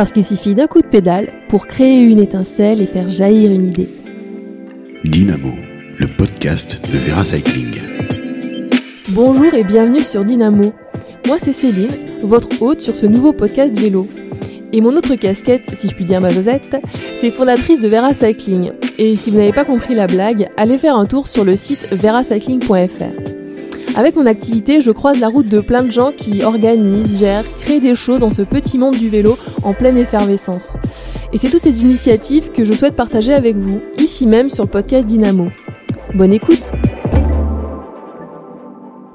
Parce qu'il suffit d'un coup de pédale pour créer une étincelle et faire jaillir une idée. Dynamo, le podcast de Vera Cycling. Bonjour et bienvenue sur Dynamo. Moi c'est Céline, votre hôte sur ce nouveau podcast vélo. Et mon autre casquette, si je puis dire ma Josette, c'est fondatrice de Vera Cycling. Et si vous n'avez pas compris la blague, allez faire un tour sur le site veracycling.fr. Avec mon activité, je croise la route de plein de gens qui organisent, gèrent, créent des choses dans ce petit monde du vélo en pleine effervescence. Et c'est toutes ces initiatives que je souhaite partager avec vous, ici même sur le podcast Dynamo. Bonne écoute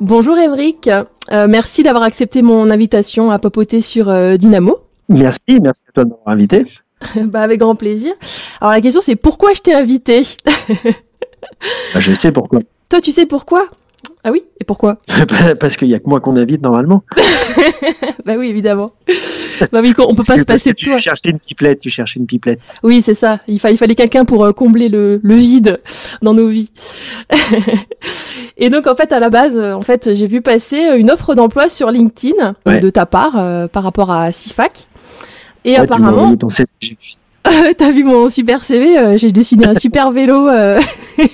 Bonjour Émeric, euh, merci d'avoir accepté mon invitation à papoter sur euh, Dynamo. Merci, merci à toi de m'avoir invité. bah avec grand plaisir. Alors la question c'est pourquoi je t'ai invité? Bah, Je sais pourquoi. Toi tu sais pourquoi? Ah oui Et pourquoi Parce qu'il n'y a que moi qu'on invite normalement. bah oui, évidemment. bah oui, on peut pas se passer de toi. Tu cherchais une pipelette, tu cherchais une pipelette. Oui, c'est ça. Il, il fallait quelqu'un pour euh, combler le, vide dans nos vies. Et donc en fait, à la base, en fait, j'ai vu passer une offre d'emploi sur LinkedIn euh, de ta part euh, par rapport à CIFAC. Et apparemment. T'as vu mon super CV, j'ai dessiné un super vélo.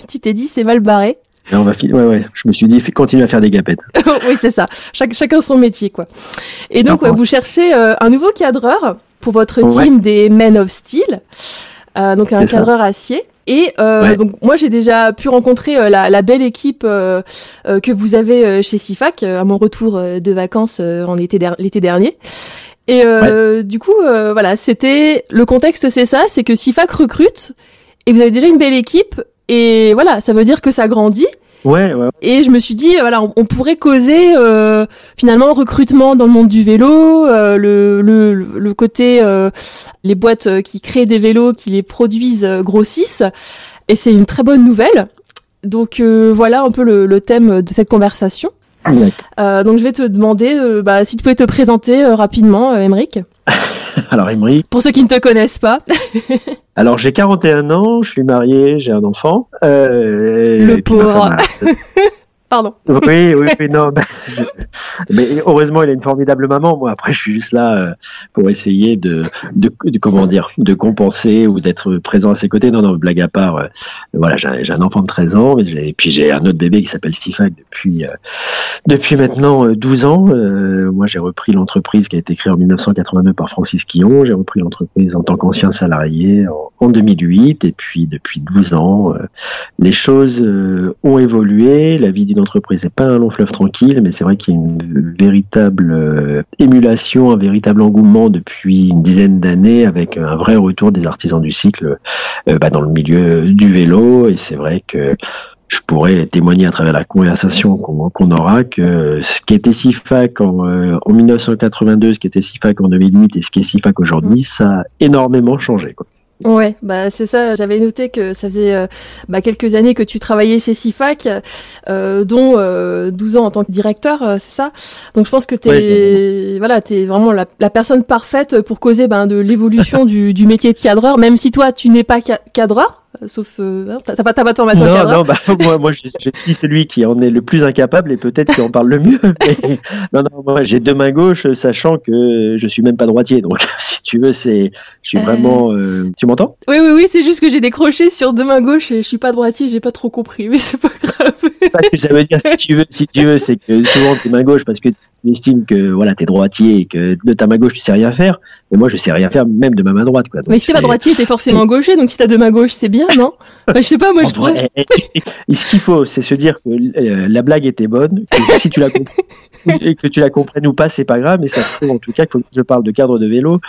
tu t'es dit c'est mal barré on va ouais, ouais. Je me suis dit, continue à faire des gapettes. oui, c'est ça. chacun son métier, quoi. Et donc, vous cherchez euh, un nouveau cadreur pour votre team des Men of Steel. Euh, donc un cadreur acier. Et euh, donc moi j'ai déjà pu rencontrer la, belle équipe que vous avez chez Sifac à mon retour de vacances en été l'été dernier. Et du coup voilà c'était le contexte c'est ça, c'est que Sifac recrute et vous avez déjà une belle équipe et voilà ça veut dire que ça grandit Ouais, ouais. Et je me suis dit, voilà, on, pourrait causer euh, finalement recrutement dans le monde du vélo, euh, le, le, le, côté euh, les boîtes euh, qui créent des vélos, qui les produisent, euh, grossissent. Et c'est une très bonne nouvelle. Donc voilà un peu le, le, thème de cette conversation. Donc je vais te demander bah, si tu pouvais te présenter rapidement, Émeric. Alors, Emery. Pour ceux qui ne te connaissent pas. Alors, j'ai 41 ans, je suis marié, j'ai un enfant. Euh, le pauvre. Pardon. Oui, oui, oui, non. Mais heureusement, il a une formidable maman. Moi, après, je suis juste là euh, pour essayer de, de, comment dire, de compenser ou d'être présent à ses côtés. Non, non, blague à part. Euh, voilà, j'ai un enfant de 13 ans, et puis j'ai un autre bébé qui s'appelle Stifag depuis euh, depuis maintenant 12 ans. moi, j'ai repris l'entreprise qui a été créée en 1982 par Francis Quillon. J'ai repris l'entreprise en tant qu'ancien salarié en, en, 2008, et puis depuis 12 ans, les choses ont évolué. La vie d'une entreprise n'est pas un long fleuve tranquille, mais c'est vrai qu'il y a une véritable euh, émulation, un véritable engouement depuis une dizaine d'années avec un vrai retour des artisans du cycle euh, bah, dans le milieu du vélo. Et c'est vrai que je pourrais témoigner à travers la conversation qu'on aura que ce qui était SIFAC en, euh, en 1982, ce qui était SIFAC en 2008 et ce qui est SIFAC aujourd'hui, ça a énormément changé. Quoi. Ouais, bah c'est ça. J'avais noté que ça faisait euh, bah, quelques années que tu travaillais chez SIFAC, euh, dont euh, 12 ans en tant que directeur, euh, c'est ça? Donc je pense que tu es voilà, t'es vraiment la, la, personne parfaite pour causer ben, de l'évolution du, du métier de cadreur, même si toi tu n'es pas cadreur. Euh, sauf euh, t'as pas, pas de formation non, non, bah, moi, moi je, je, suis celui qui en est le plus incapable et peut-être qui en parle le mieux. Mais, non, non, moi j'ai deux mains gauches, sachant que je suis même pas droitier. Donc, si tu veux, c'est, je suis vraiment. Euh, tu m'entends? Oui, oui, oui. C'est juste que j'ai décroché sur deux mains gauches et je suis pas droitier. J'ai pas trop compris, mais c'est pas grave. ça veut dire si tu veux, si tu veux, c'est que souvent t'es main gauche parce que tu estimes que voilà t'es droitier et que de ta main gauche tu sais rien faire mais moi je sais rien faire même de ma main droite quoi mais si t'es pas droitier t'es forcément gaucher donc si t'as deux mains gauches c'est bien non bah, je sais pas moi je crois ce qu'il faut c'est se dire que euh, la blague était bonne que si tu la et que tu la comprennes ou pas c'est pas grave mais ça se trouve en tout cas que je parle de cadre de vélo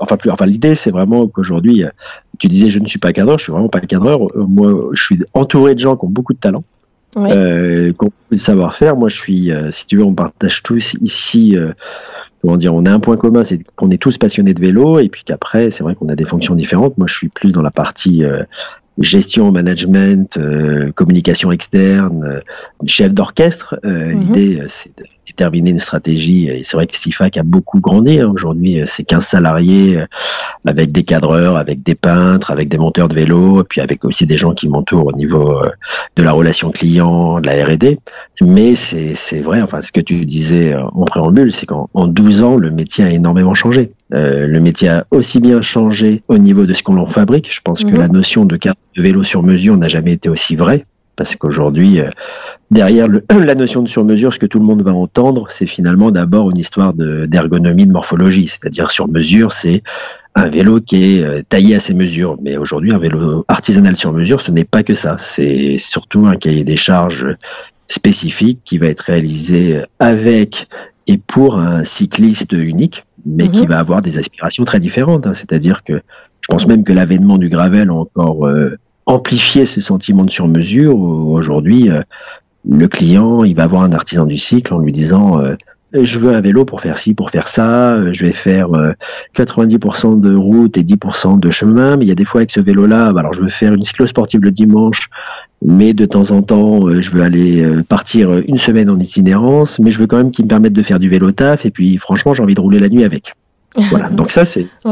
enfin plus enfin l'idée c'est vraiment qu'aujourd'hui euh, tu disais je ne suis pas cadreur je suis vraiment pas cadreur euh, moi je suis entouré de gens qui ont beaucoup de talent ouais. euh, le savoir-faire. Moi, je suis, euh, si tu veux, on partage tous ici. Euh, comment dire On a un point commun, c'est qu'on est tous passionnés de vélo, et puis qu'après, c'est vrai qu'on a des fonctions différentes. Moi, je suis plus dans la partie gestion, management, euh, communication externe, euh, chef d'orchestre. Euh, mhm. L'idée, c'est de déterminer une stratégie. Et c'est vrai que SIFAC a beaucoup grandi. Hein. Aujourd'hui, c'est 15 salariés avec des cadreurs, avec des peintres, avec des monteurs de vélo, et puis avec aussi des gens qui m'entourent au niveau de la relation client, de la R&D. Mais c'est vrai, enfin, ce que tu disais en préambule, c'est qu'en 12 ans, le métier a énormément changé. Euh, le métier a aussi bien changé au niveau de ce qu'on en fabrique. Je pense que Mhm. la notion de carte de vélo sur mesure n'a jamais été aussi vraie. Parce qu'aujourd'hui, euh, derrière le- la notion de sur-mesure, ce que tout le monde va entendre, c'est finalement d'abord une histoire de- d'ergonomie, de, morphologie. C'est-à-dire sur mesure, c'est un vélo qui est euh, taillé à ses mesures. Mais aujourd'hui, un vélo artisanal sur mesure, ce n'est pas que ça. C'est surtout un cahier des charges spécifique qui va être réalisé avec et pour un cycliste unique, mais qui Mhm. va avoir des aspirations très différentes. hein. C'est-à-dire que je pense même que l'avènement du gravel a encore euh, amplifié ce sentiment de sur-mesure. Aujourd'hui, euh, le client, il va avoir un artisan du cycle en lui disant euh, je veux un vélo pour faire ci, pour faire ça, euh, je vais faire euh, 90% de route et 10% de chemin, mais il y a des fois avec ce vélo-là, bah, alors je veux faire une cyclosportive le dimanche, mais de temps en temps, euh, je veux aller euh, partir euh, une semaine en itinérance, mais je veux quand même qu'il me permette de faire du vélo taf, et puis franchement, j'ai envie de rouler la nuit avec. Voilà, donc ça c'est...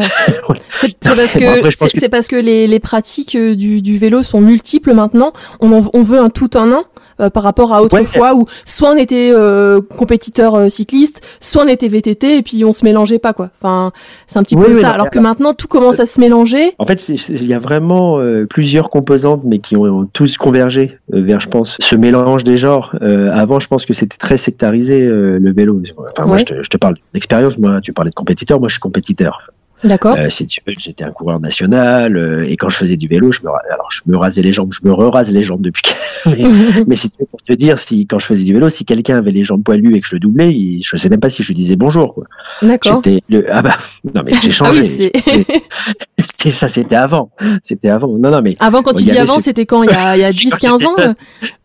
C'est c'est parce Bon, que parce les, les pratiques euh, du, du vélo sont multiples maintenant. On, en- on veut un tout en un euh, par rapport à autrefois où soit on était euh, compétiteur euh, cycliste, soit on était VTT et puis on se mélangeait pas quoi. Enfin, c'est un petit Oui, peu oui, ça. non, Alors que maintenant tout commence à se mélanger. En fait, il y a vraiment euh, plusieurs composantes, mais qui ont tous convergé euh, vers, je pense, ce mélange des genres. Euh, avant, je pense que c'était très sectarisé euh, le vélo. Enfin, moi, je te, je te parle d'expérience. Moi, tu parlais de compétiteur. Moi, je suis compétiteur. D'accord. Euh, si tu veux, j'étais un coureur national euh, et quand je faisais du vélo, je me, alors je me rasais les jambes, je me re-rase les jambes depuis. mais, mais veux, pour te dire, si quand je faisais du vélo, si quelqu'un avait les jambes poilues et que je le doublais, il, je sais même pas si je lui disais bonjour. Quoi. D'accord. J'étais le ah bah non mais j'ai Ah changé. oui, c'est C'est ça, c'était avant. C'était avant. Non non mais avant quand tu dis avant, c'était quand il y a, il y a 10 15 ans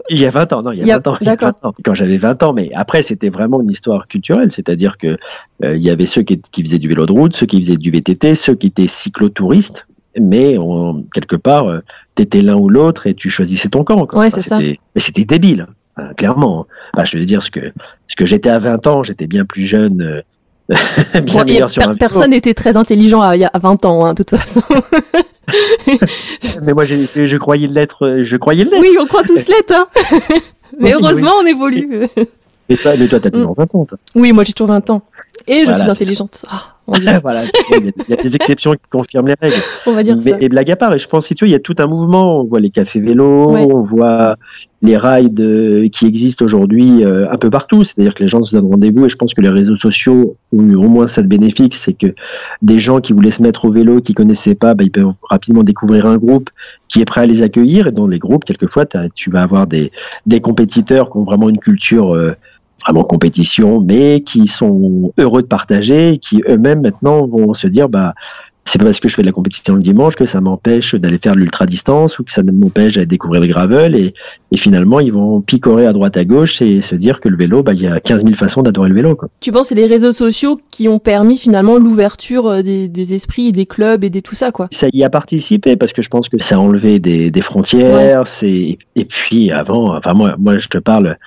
il y a 20 ans, non, il y a, Il y a- 20 ans, il y a d'accord. 20 ans, quand j'avais 20 ans, mais après c'était vraiment une histoire culturelle, c'est-à-dire que euh, il y avait ceux qui, qui faisaient du vélo de route, ceux qui faisaient du VTT, ceux qui étaient cyclotouristes, mais on- quelque part euh, t'étais l'un ou l'autre et tu choisissais ton camp. quoi. Ouais, c'est ça. Mais c'était débile, hein, clairement. Enfin, je veux dire ce que ce que j'étais à 20 ans, j'étais bien plus jeune, euh, bien et meilleur sur per- un personne n'était très intelligent à, il y a 20 ans, hein, de toute façon. Mais moi, j'ai- je croyais l'être, je croyais l'être. oui, on croit tous l'être, hein. Mais Oui, heureusement, on évolue. Mais toi, mais toi, t'as toujours 20 ans. toi. Oui, moi j'ai toujours 20 ans. Et je Voilà, suis intelligente. Ah, voilà, il y, a- il y a des exceptions qui confirment les règles. on va dire Mais, ça. et blague à part, et je pense, si tu veux, il y a tout un mouvement. On voit les cafés vélos, Ouais. on voit les rides euh, qui existent aujourd'hui euh, un peu partout. C'est-à-dire que les gens se donnent rendez-vous et je pense que les réseaux sociaux ont eu au moins ça de bénéfique, c'est que des gens qui voulaient se mettre au vélo, qui connaissaient pas, bah, ils peuvent rapidement découvrir un groupe qui est prêt à les accueillir. Et dans les groupes, quelquefois, tu vas avoir des, des compétiteurs qui ont vraiment une culture euh, vraiment compétition, mais qui sont heureux de partager, qui eux-mêmes maintenant vont se dire, bah c'est pas parce que je fais de la compétition le dimanche que ça m'empêche d'aller faire de l'ultra distance ou que ça m'empêche d'aller découvrir le gravel et, et finalement ils vont picorer à droite à gauche et se dire que le vélo bah il y a 15 000 façons d'adorer le vélo quoi. Tu penses que c'est les réseaux sociaux qui ont permis finalement l'ouverture euh, des, des esprits et des clubs et des tout ça, quoi? Ça y a participé parce que je pense que ça a enlevé des, des frontières c'est et puis avant enfin moi moi je te parle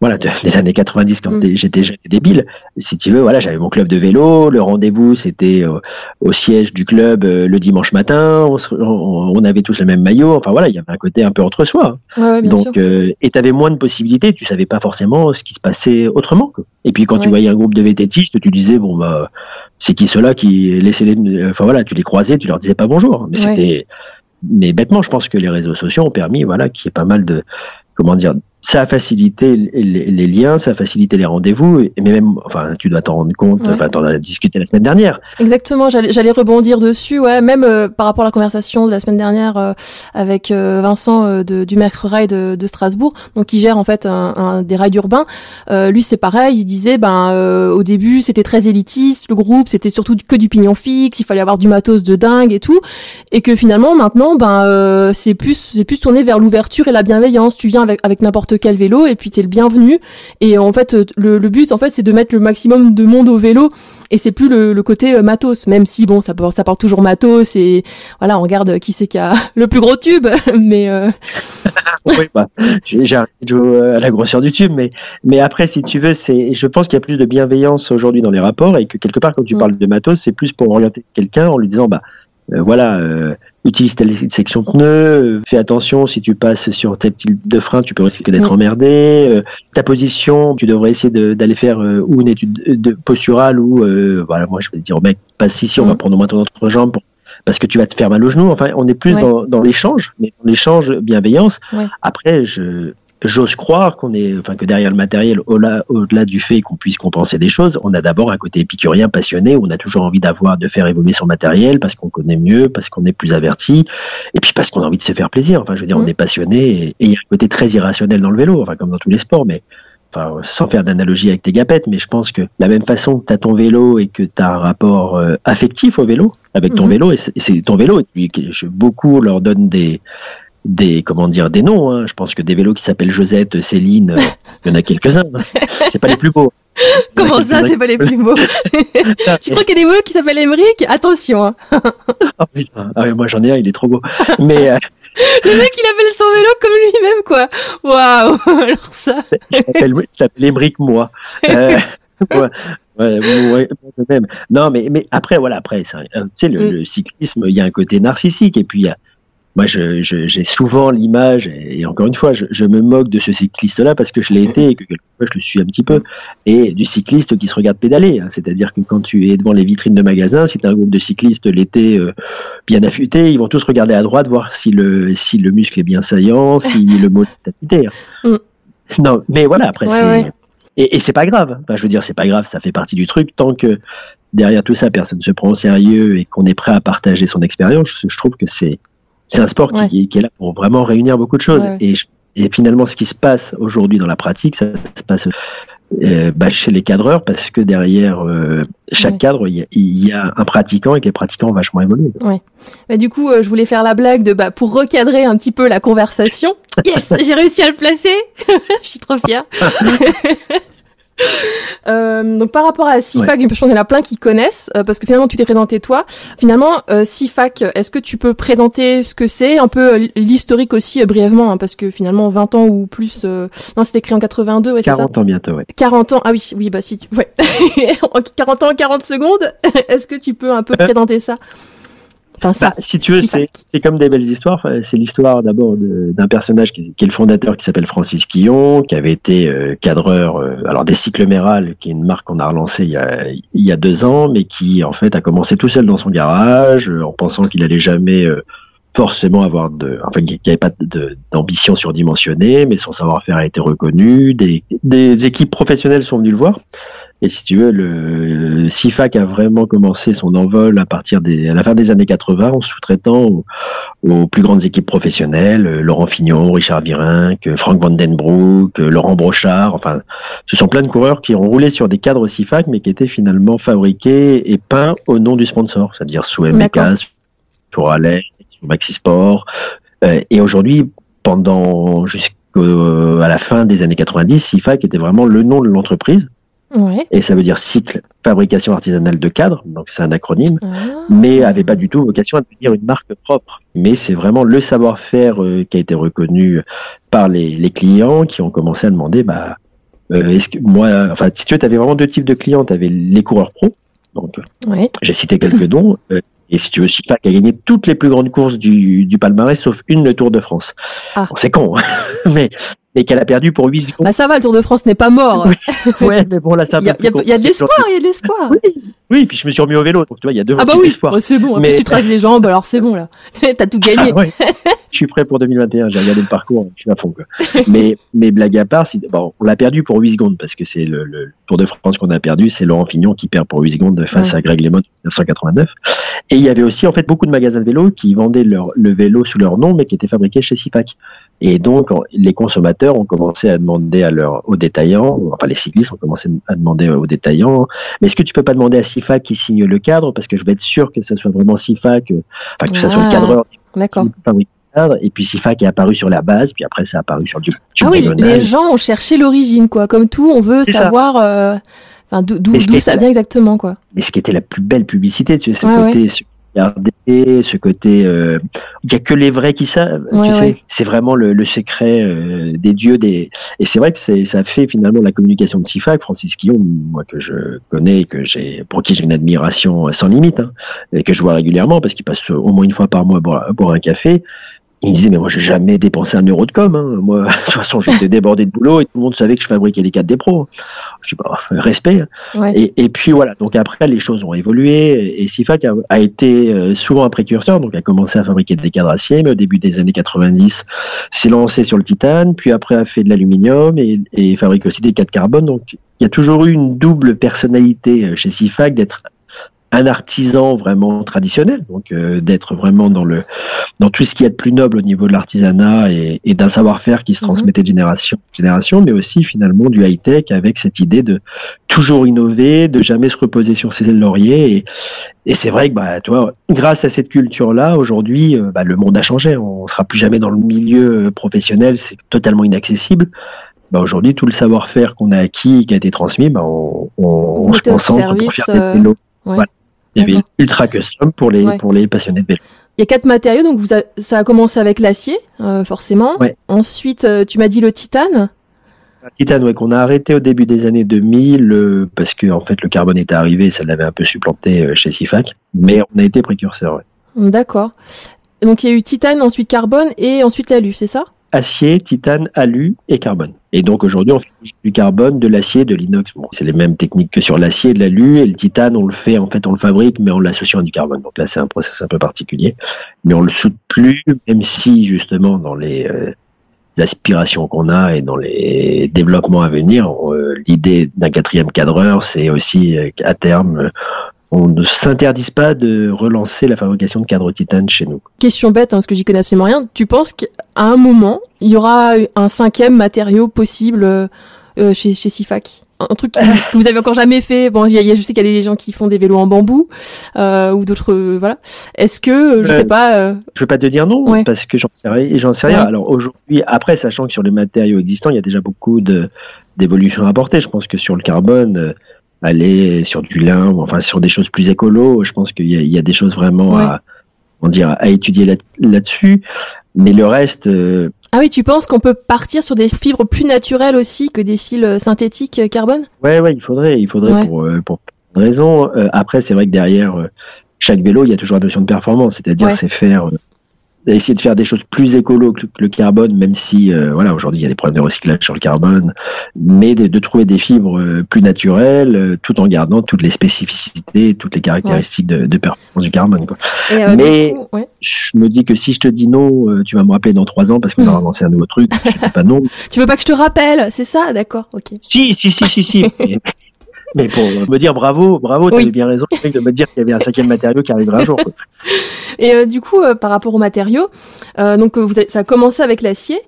voilà, de- des années 90 quand Mm. j'étais jeune et débile. Si tu veux, voilà, j'avais mon club de vélo. Le rendez-vous, c'était au, au siège du club euh, le dimanche matin. On, avait tous le même maillot. Enfin voilà, il y avait un côté un peu entre soi. hein. Ouais, ouais. Donc, euh, et t'avais moins de possibilités. Tu savais pas forcément ce qui se passait autrement. quoi. Et puis quand Ouais. tu voyais un groupe de VTTistes, tu disais bon bah c'est qui ceux-là qui laissaient les, enfin voilà, tu les croisais, tu leur disais pas bonjour. Mais c'était, mais bêtement, je pense que les réseaux sociaux ont permis voilà qu'il y ait pas mal de, comment dire, ça a facilité les, liens, ça a facilité les rendez-vous, et mais même, enfin, tu dois t'en rendre compte, Ouais. enfin, t'en as discuté la semaine dernière. Exactement, j'allais rebondir dessus, ouais, même euh, par rapport à la conversation de la semaine dernière euh, avec euh, Vincent de, du Mercre Rail de, de Strasbourg, donc qui gère en fait un, un des rails urbains. Lui, c'est pareil, il disait, ben au début c'était très élitiste, le groupe c'était surtout que du pignon fixe, il fallait avoir du matos de dingue et tout, et que finalement maintenant, ben c'est plus c'est plus tourné vers l'ouverture et la bienveillance. Tu viens avec avec n'importe quel vélo et puis t'es le bienvenu. Et en fait, euh, le, le but en fait c'est de mettre le maximum de monde au vélo et c'est plus le, le côté euh, matos, même si bon, ça, porte- ça porte toujours matos et voilà, on regarde qui c'est qui a le plus gros tube, mais euh, oui, bah, j'ai j'ai arrêté de jouer à la grosseur du tube, mais, mais après, si tu veux, c'est, je pense qu'il y a plus de bienveillance aujourd'hui dans les rapports et que quelque part, quand tu Mm. parles de matos, c'est plus pour orienter quelqu'un en lui disant, bah, euh, voilà, euh, utilise telle section pneu, euh, fais attention si tu passes sur tes petits de frein, tu peux risquer d'être emmerdé. euh, ta position, tu devrais essayer d'aller faire euh, ou une étude de posturale ou euh, voilà, moi je vais dire au mec, passe ici, on va Mm. prendre au moins ton autre jambe pour- parce que tu vas te faire mal au genou. Enfin, on est plus Ouais. dans, dans l'échange, mais dans l'échange bienveillance. Ouais. Après, je J'ose croire qu'on est, enfin que derrière le matériel, au-delà, au-delà du fait qu'on puisse compenser des choses, on a d'abord un côté épicurien, passionné, où on a toujours envie d'avoir, de faire évoluer son matériel parce qu'on connaît mieux, parce qu'on est plus averti, et puis parce qu'on a envie de se faire plaisir. Enfin, je veux dire, on Mm. est passionné, et il y a un côté très irrationnel dans le vélo, enfin comme dans tous les sports, mais enfin sans faire d'analogie avec tes gapettes, mais je pense que la même façon que tu as ton vélo et que tu as un rapport euh, affectif au vélo, avec ton Mhm. vélo, et c'est ton vélo, et puis que je, beaucoup leur donnent des des comment dire des noms hein. je pense que des vélos qui s'appellent Josette Céline euh, il y en a quelques-uns hein. c'est pas les plus beaux Comment ça, c'est c'est pas les plus beaux? Tu crois qu'il y a des vélos qui s'appellent Emmerich Attention, hein. Ah, putain. Ah ouais, moi j'en ai un il est trop beau mais euh, le mec il appelle son vélo comme lui-même, quoi. Waouh Alors ça, je l'appelle Émeric moi euh, ouais, ouais, ouais, moi, même. non mais mais après voilà après sais le, Mm. le cyclisme il y a un côté narcissique et puis il y a moi, je, je- j'ai souvent l'image, et encore une fois, je, je me moque de ce cycliste-là parce que je l'ai été et que quelquefois je le suis un petit peu, et du cycliste qui se regarde pédaler. hein. C'est-à-dire que quand tu es devant les vitrines de magasins, si tu as un groupe de cyclistes l'été euh, bien affûté, ils vont tous regarder à droite, voir si le, si le muscle est bien saillant, si le mot est affûté. hein. Mm. Non, mais voilà, après, Ouais, c'est. ouais. Et, et c'est pas grave. Enfin, je veux dire, c'est pas grave, ça fait partie du truc. Tant que derrière tout ça, personne ne se prend au sérieux et qu'on est prêt à partager son expérience, je, je trouve que c'est c'est un sport Ouais. qui, qui est là pour vraiment réunir beaucoup de choses. Ouais. Et, finalement, ce qui se passe aujourd'hui dans la pratique, ça se passe euh, bah, chez les cadreurs parce que derrière euh, chaque Ouais. cadre, il y, a, il y a un pratiquant et que les pratiquants ont vachement évolué. Bah, du coup, euh, je voulais faire la blague de bah, pour recadrer un petit peu la conversation. Yes, j'ai réussi à le placer. je suis trop fière. Euh, donc par rapport à CIFAC, je pense qu'il y en a plein qui connaissent, euh, parce que finalement tu t'es présenté toi. Finalement, euh, CIFAC, est-ce que tu peux présenter ce que c'est, un peu euh, l'historique aussi euh, brièvement, hein, parce que finalement 20 ans ou plus, euh... non c'était créé en 82, ouais c'est ça? 40 ans bientôt, ouais. 40 ans, ah oui, oui, bah si tu... Ouais. en 40 ans, 40 secondes, est-ce que tu peux un peu présenter ça? Enfin Bah, si tu veux, c'est comme des belles histoires. C'est l'histoire d'abord d'un personnage qui, qui est le fondateur, qui s'appelle Francis Quillon, qui avait été euh, cadreur, euh, alors des cycles Méral, qui est une marque qu'on a relancée il y a, il y a deux ans, mais qui en fait a commencé tout seul dans son garage, euh, en pensant qu'il allait jamais forcément avoir de, enfin, qu'il n'y avait pas d'ambition surdimensionnée, mais son savoir-faire a été reconnu. Des, des équipes professionnelles sont venues le voir. Et si tu veux, le CIFAC a vraiment commencé son envol à partir des, à la fin des années 80 en sous-traitant aux, aux plus grandes équipes professionnelles, euh, Laurent Fignon, Richard Virenque, Frank Vandenbroek, euh, Laurent Brochard, enfin, ce sont plein de coureurs qui ont roulé sur des cadres CIFAC, mais qui étaient finalement fabriqués et peints au nom du sponsor, c'est-à-dire sous. MBK, sur Allais, sur Maxi Sport. Euh, et aujourd'hui, pendant jusqu'à la fin des années 90, CIFAC était vraiment le nom de l'entreprise Ouais. et ça veut dire cycle fabrication artisanale de cadres, donc c'est un acronyme, Ah. mais avait pas du tout vocation à devenir une marque propre. Mais c'est vraiment le savoir-faire euh, qui a été reconnu par les, les clients qui ont commencé à demander, bah, euh, est-ce que moi, enfin, si tu veux, avais vraiment deux types de clients, tu avais les coureurs pro, donc Ouais. j'ai cité quelques dons, euh, et si tu veux, Sifac a gagné toutes les plus grandes courses du, du palmarès, sauf une, le Tour de France. Ah. Bon, c'est con, hein, mais, mais qu'elle a perdu pour 8 secondes. Bah ça va, le Tour de France n'est pas mort. Ouais, mais bon, là, ça Il y a, y y de l'espoir, il y a de l'espoir. Oui, oui, puis je me suis remis au vélo, donc tu vois, il y a deux Ah bah oui. Ouais, c'est bon. En Mais- tu traces les jambes, alors c'est bon là. T'as tout gagné. Ah ouais. Je suis prêt pour 2021, j'ai regardé le parcours, je suis à fond. Quoi. mais, mais blague à part, bon, on l'a perdu pour 8 secondes, parce que c'est le, le Tour de France qu'on a perdu, c'est Laurent Fignon qui perd pour 8 secondes face Ouais. à Greg LeMond en 1989. Et il y avait aussi en fait beaucoup de magasins de vélo qui vendaient leur, le vélo sous leur nom, mais qui étaient fabriqués chez Sipac. Et donc, les consommateurs ont commencé à demander à leur, aux détaillants, enfin les cyclistes ont commencé à demander aux détaillants, mais est-ce que tu peux pas demander à Sifac qui signe le cadre, parce que je vais être sûr que ça soit vraiment Sifac, euh, enfin que ça soit Ah. le cadreur D'accord. qui fabrique et puis Sifac est apparu sur la base, puis après ça a apparu sur du, du Ah oui, les gens ont cherché l'origine, quoi. Comme tout, on veut C'est savoir euh, d'où ça vient exactement, quoi. Mais ce qui était la plus belle publicité, tu sais, ce Ouais, côté vérité, ce côté, euh, il y a que les vrais qui savent. Ouais, tu ouais. sais, c'est vraiment le, le secret euh, des dieux. Des et c'est vrai que c'est ça fait finalement la communication de Sifac, Francis Guillaume, moi que je connais, que j'ai pour qui j'ai une admiration sans limite, hein, et que je vois régulièrement parce qu'il passe au moins une fois par mois boire, boire un café. Il me disait, mais moi, j'ai jamais dépensé un euro de com. Hein. Moi, de toute façon, j'étais débordé de boulot et tout le monde savait que je fabriquais les 4 des pros. Je sais pas, respect. hein. Ouais. Et, et puis voilà, donc après, les choses ont évolué et Sifac a, a été euh, souvent un précurseur, donc a commencé à fabriquer des cadres acier, mais au début des années 90, s'est lancé sur le titane, puis après a fait de l'aluminium et, et fabrique aussi des cadres carbone. Donc il y a toujours eu une double personnalité euh, chez Sifac d'être un artisan vraiment traditionnel, donc euh, d'être vraiment dans le dans tout ce qui est de plus noble au niveau de l'artisanat et, et d'un savoir-faire qui se Mhm. transmettait de génération en génération, mais aussi finalement du high-tech avec cette idée de toujours innover, de jamais se reposer sur ses lauriers. Et, et c'est vrai que bah, toi, grâce à cette culture-là, aujourd'hui, euh, bah, le monde a changé. On sera plus jamais dans le milieu euh, professionnel, c'est totalement inaccessible. Bah, aujourd'hui, tout le savoir-faire qu'on a acquis, qui a été transmis, bah, on, on, on se concentre pour faire des euh, vélos. ouais. Voilà. Des vélos D'accord. ultra custom pour les, Ouais. pour les passionnés de vélo. Il y a quatre matériaux, donc vous a- ça a commencé avec l'acier, euh, forcément. Ouais. Ensuite, euh, tu m'as dit le titane. Titane, ouais, qu'on a arrêté au début des années 2000 euh, parce que en fait le carbone était arrivé, ça l'avait un peu supplanté euh, chez Sifac, mais on a été précurseur. ouais. D'accord. Donc il y a eu titane, ensuite carbone et ensuite l'alu, c'est ça? Acier, titane, alu et carbone. Et donc aujourd'hui on fait du carbone, de l'acier, de l'inox. Bon, c'est les mêmes techniques que sur l'acier, de l'alu et le titane on le fait en fait on le fabrique mais en l'associant à du carbone. Donc là c'est un process un peu particulier, mais on le soude plus même si justement dans les euh, aspirations qu'on a et dans les développements à venir, euh, l'idée d'un quatrième cadreur, c'est aussi euh, à terme, on ne s'interdise pas de relancer la fabrication de cadres titane chez nous. Question bête, hein, parce que j'y connais absolument rien. Tu penses qu'à un moment, il y aura un cinquième matériau possible euh, euh, chez, chez Sifac? Un truc que vous avez encore jamais fait. Bon, il y a- je sais qu'il y a des gens qui font des vélos en bambou euh, ou d'autres. euh, voilà. Est-ce que je Euh, sais pas Je veux pas te dire non Ouais. parce que j'en sais rien. J'en sais rien. Ouais. Alors aujourd'hui, après, sachant que sur les matériaux existants, il y a déjà beaucoup de d'évolutions à apporter. Je pense que sur le carbone, aller sur du lin, ou enfin sur des choses plus écolo, je pense qu'il y, a- il y a des choses vraiment Ouais. à, on dire, à étudier là- là-dessus. Mais le reste, euh, Ah oui, tu penses qu'on peut partir sur des fibres plus naturelles aussi que des fils euh, synthétiques euh, carbone? Ouais, ouais, il faudrait, il faudrait Ouais. pour euh, pour plein de raisons. Euh, après, c'est vrai que derrière chaque vélo, il y a toujours la notion de performance, c'est-à-dire Ouais. c'est faire essayer de faire des choses plus écolo que le carbone, même si euh, voilà aujourd'hui il y a des problèmes de recyclage sur le carbone, mais de, de trouver des fibres euh, plus naturelles, euh, tout en gardant toutes les spécificités, toutes les caractéristiques de, de performance du carbone. Quoi. Et, euh, Mais- du coup, ouais. Je me dis que si je te dis non, tu vas me rappeler dans trois ans parce qu'on Mhm. aura lancé un nouveau truc. Je dis pas non. Tu veux pas que je te rappelle C'est ça, d'accord, ok. Si, si, si, si, si. mais, pour me dire bravo, bravo, t'avais Oui. bien raison de me dire qu'il y avait un cinquième matériau qui arriverait un jour. quoi. Et euh, du coup, euh, par rapport aux matériaux, euh, donc vous avez- ça a commencé avec l'acier,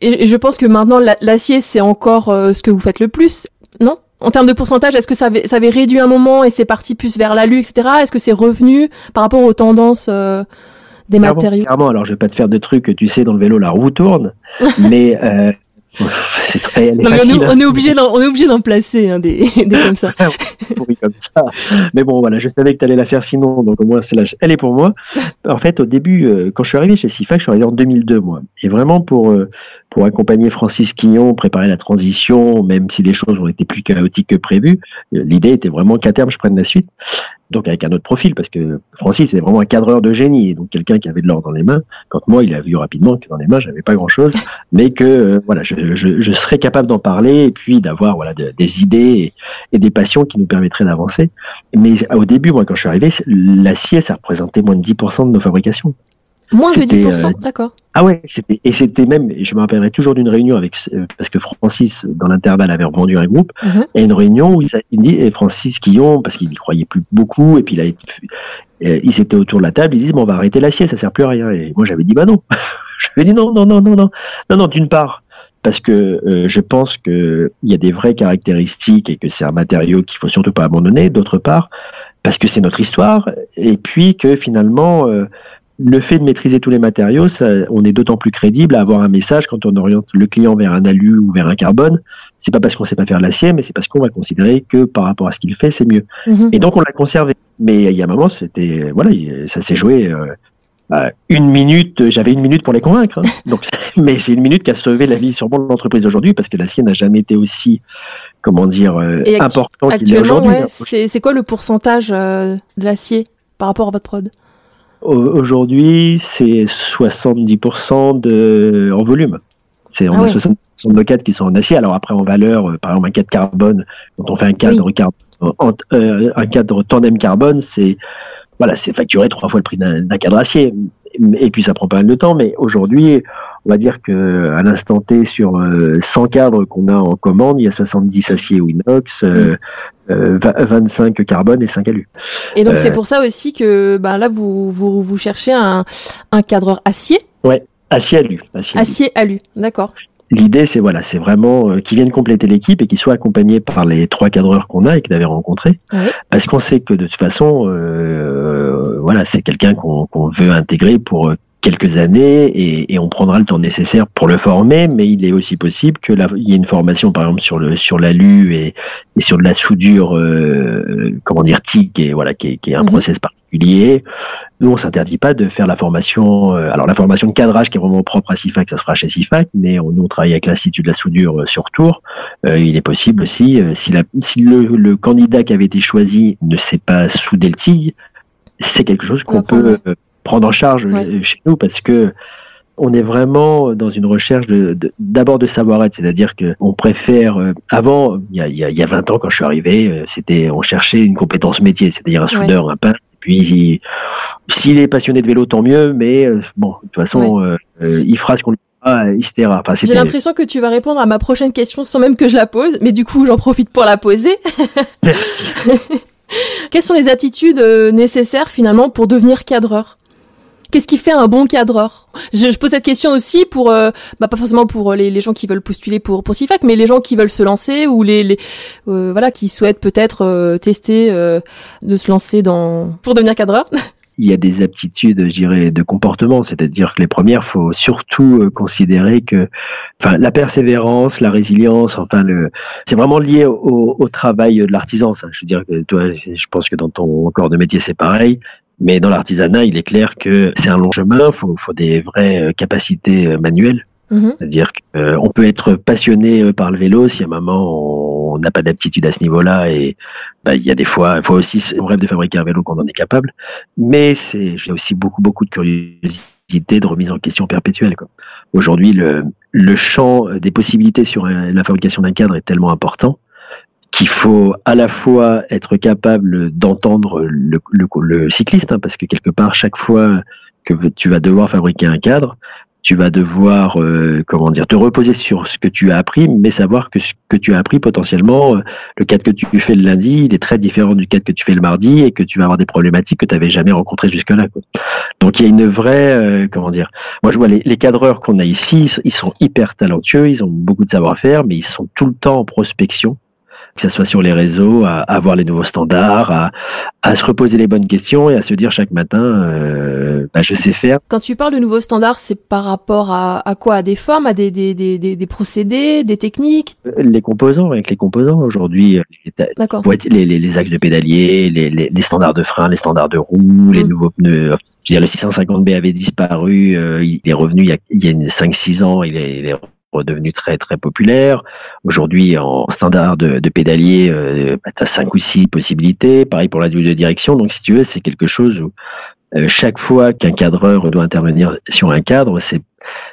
et, je pense que maintenant la- l'acier c'est encore ce que vous faites le plus, non? En termes de pourcentage, est-ce que ça avait, ça avait réduit un moment et c'est parti plus vers l'alu, etc. Est-ce que c'est revenu par rapport aux tendances des Clairement, matériaux? clairement, alors je vais pas te faire de trucs, tu sais, dans le vélo, la roue tourne, mais c'est très, Non, mais on, est, on est obligé d'en, on est obligé d'en placer hein, des, des comme ça. pourri comme ça. Mais bon, voilà, je savais que tu allais la faire sinon, donc au moins, c'est là, elle est pour moi. En fait, au début, euh, quand je suis arrivé chez Sifac, je suis arrivé en 2002, moi. Et vraiment pour, euh, pour accompagner Francis Quillon, préparer la transition, même si les choses ont été plus chaotiques que prévu, euh, l'idée était vraiment qu'à terme, je prenne la suite. Donc avec un autre profil, parce que Francis est vraiment un cadreur de génie, et donc quelqu'un qui avait de l'or dans les mains. Quand moi, il a vu rapidement que dans les mains, j'avais pas grand-chose, mais que euh, voilà, je, je, je serais capable d'en parler et puis d'avoir voilà de- des idées et, et des passions qui nous permettraient d'avancer. Mais au début, moi, quand je suis arrivé, l'acier, ça représentait moins de 10% de nos fabrications. Moins de C'était, 10%, euh, d'accord. Ah ouais, c'était et c'était même, je me rappellerai toujours d'une réunion avec euh, parce que Francis dans l'intervalle avait revendu un groupe Mhm. et une réunion où il, il dit et Francis Quillon parce qu'il y croyait plus beaucoup et puis il a euh, ils étaient autour de la table, ils disent bon on va arrêter l'acier, ça sert plus à rien et moi j'avais dit bah non, je lui ai dit non non non non non non non d'une part parce que euh, je pense que il y a des vraies caractéristiques et que c'est un matériau qu'il faut surtout pas abandonner. D'autre part, parce que c'est notre histoire et puis que finalement, euh, le fait de maîtriser tous les matériaux, ça, on est d'autant plus crédible à avoir un message quand on oriente le client vers un alu ou vers un carbone. C'est pas parce qu'on sait pas faire l'acier, mais c'est parce qu'on va considérer que par rapport à ce qu'il fait, c'est mieux. Mhm. Et donc on l'a conservé. Mais il y a un moment, c'était voilà, ça s'est joué. Euh, une minute, j'avais une minute pour les convaincre. hein. Donc, mais c'est une minute qui a sauvé la vie sûrement de l'entreprise aujourd'hui parce que l'acier n'a jamais été aussi, comment dire, euh, actu- important qu'il est Actuellement, aujourd'hui. ouais, c'est quoi le pourcentage euh, de l'acier par rapport à votre prod? Aujourd'hui, c'est 70% de, en volume. C'est, on Ah a ouais. 70% de nos cadres qui sont en acier. Alors après, en valeur, euh, par exemple, un cadre carbone, quand on fait un cadre, car- en- euh, un cadre tandem carbone, c'est, voilà, c'est facturé trois fois le prix d'un cadre acier. Et puis ça prend pas mal de temps, mais aujourd'hui, on va dire que à l'instant T, sur euh, 100 cadres qu'on a en commande, il y a 70 acier ou inox, euh, euh, va- 25 carbone et 5 alu. Et donc Euh, c'est pour ça aussi que bah, là vous, vous, vous cherchez un, un cadreur acier, Acier alu. Acier alu. acier alu, d'accord. L'idée, c'est voilà, c'est vraiment euh, qu'ils viennent compléter l'équipe et qu'ils soient accompagnés par les trois cadreurs qu'on a et que avait rencontrés, Oui. parce qu'on sait que de toute façon, euh, voilà, c'est quelqu'un qu'on qu'on veut intégrer pour euh, quelques années et, et on prendra le temps nécessaire pour le former, mais il est aussi possible que il y ait une formation, par exemple, sur le sur l'alu et, et sur de la soudure, euh, comment dire, TIC, et voilà, qui est, qui est un Mhm. process particulier. Nous, on s'interdit pas de faire la formation. euh, alors, la formation de cadrage qui est vraiment propre à CIFAC, ça se fera chez CIFAC, mais on, nous, on travaille avec l'Institut de la soudure euh, sur Tours. Euh, il est possible aussi, euh, si, la, si le, le candidat qui avait été choisi ne sait pas souder le TIG, c'est quelque chose qu'on peut prendre, en charge Ouais. chez nous parce que on est vraiment dans une recherche de de- d'abord de, savoir-être, c'est-à-dire que on préfère euh, avant il y a, y, a, il y a 20 ans quand je suis arrivé, euh, c'était on cherchait une compétence métier, c'est-à-dire un Ouais. soudeur, un peintre. Et puis il- s'il est passionné de vélo, tant mieux, mais euh, bon, de toute façon, il fera ce qu'on lui etc. Enfin, J'ai l'impression que tu vas répondre à ma prochaine question sans même que je la pose, mais du coup j'en profite pour la poser. Merci. Quelles sont les aptitudes nécessaires finalement pour devenir cadreur? Qu'est-ce qui fait un bon cadreur? Je, pose cette question aussi pour, euh, bah, pas forcément pour les, les gens qui veulent postuler pour pour CIFAC, mais les gens qui veulent se lancer ou les, les euh, voilà qui souhaitent peut-être euh, tester euh, de se lancer dans pour devenir cadreur. il y a des aptitudes, je dirais, de comportement, c'est-à-dire que les premières, faut surtout euh, considérer que, enfin, la persévérance, la résilience, enfin, le, c'est vraiment lié au, au travail de l'artisan. Ça, je veux dire que toi, je pense que dans ton corps de métier, c'est pareil. Mais dans l'artisanat, il est clair que c'est un long chemin. Faut, faut des vraies euh, capacités euh, manuelles. Mhm. C'est-à-dire qu'on peut être passionné euh, par le vélo si à un moment on n'a pas d'aptitude à ce niveau-là et bah, il y a des fois, il faut aussi on rêve de fabriquer un vélo qu'on en est capable, mais c'est j'ai aussi beaucoup beaucoup de curiosité, de remise en question perpétuelle. Aujourd'hui, le, le champ des possibilités sur la fabrication d'un cadre est tellement important qu'il faut à la fois être capable d'entendre le, le, le cycliste, hein, parce que quelque part, chaque fois que tu vas devoir fabriquer un cadre, tu vas devoir, euh, comment dire, te reposer sur ce que tu as appris, mais savoir que ce que tu as appris potentiellement, euh, le cadre que tu fais le lundi, il est très différent du cadre que tu fais le mardi et que tu vas avoir des problématiques que tu n'avais jamais rencontrées jusque-là. Donc il y a une vraie, euh, comment dire, moi je vois les, les cadreurs qu'on a ici, ils sont hyper talentueux, ils ont beaucoup de savoir-faire, mais ils sont tout le temps en prospection que ce soit sur les réseaux, à, à voir les nouveaux standards, à, à se reposer les bonnes questions et à se dire chaque matin, euh, bah, je sais faire. Quand tu parles de nouveaux standards, c'est par rapport à, à quoi? À des formes, à des, des, des, des, procédés, des techniques? Les composants, avec les composants aujourd'hui, les, D'accord. boîtiers- les, les, les axes de pédalier, les, les, les standards de frein, les standards de roue, les Mm. nouveaux pneus. Je veux dire, le 650B avait disparu, euh, il est revenu il y a, il y a une 5-6 ans, il est, il est redevenu très très populaire. Aujourd'hui, en standard de, de pédalier, euh, bah, tu as 5 ou 6 possibilités. Pareil pour la double de direction. Donc, si tu veux, c'est quelque chose où euh, chaque fois qu'un cadreur doit intervenir sur un cadre, c'est,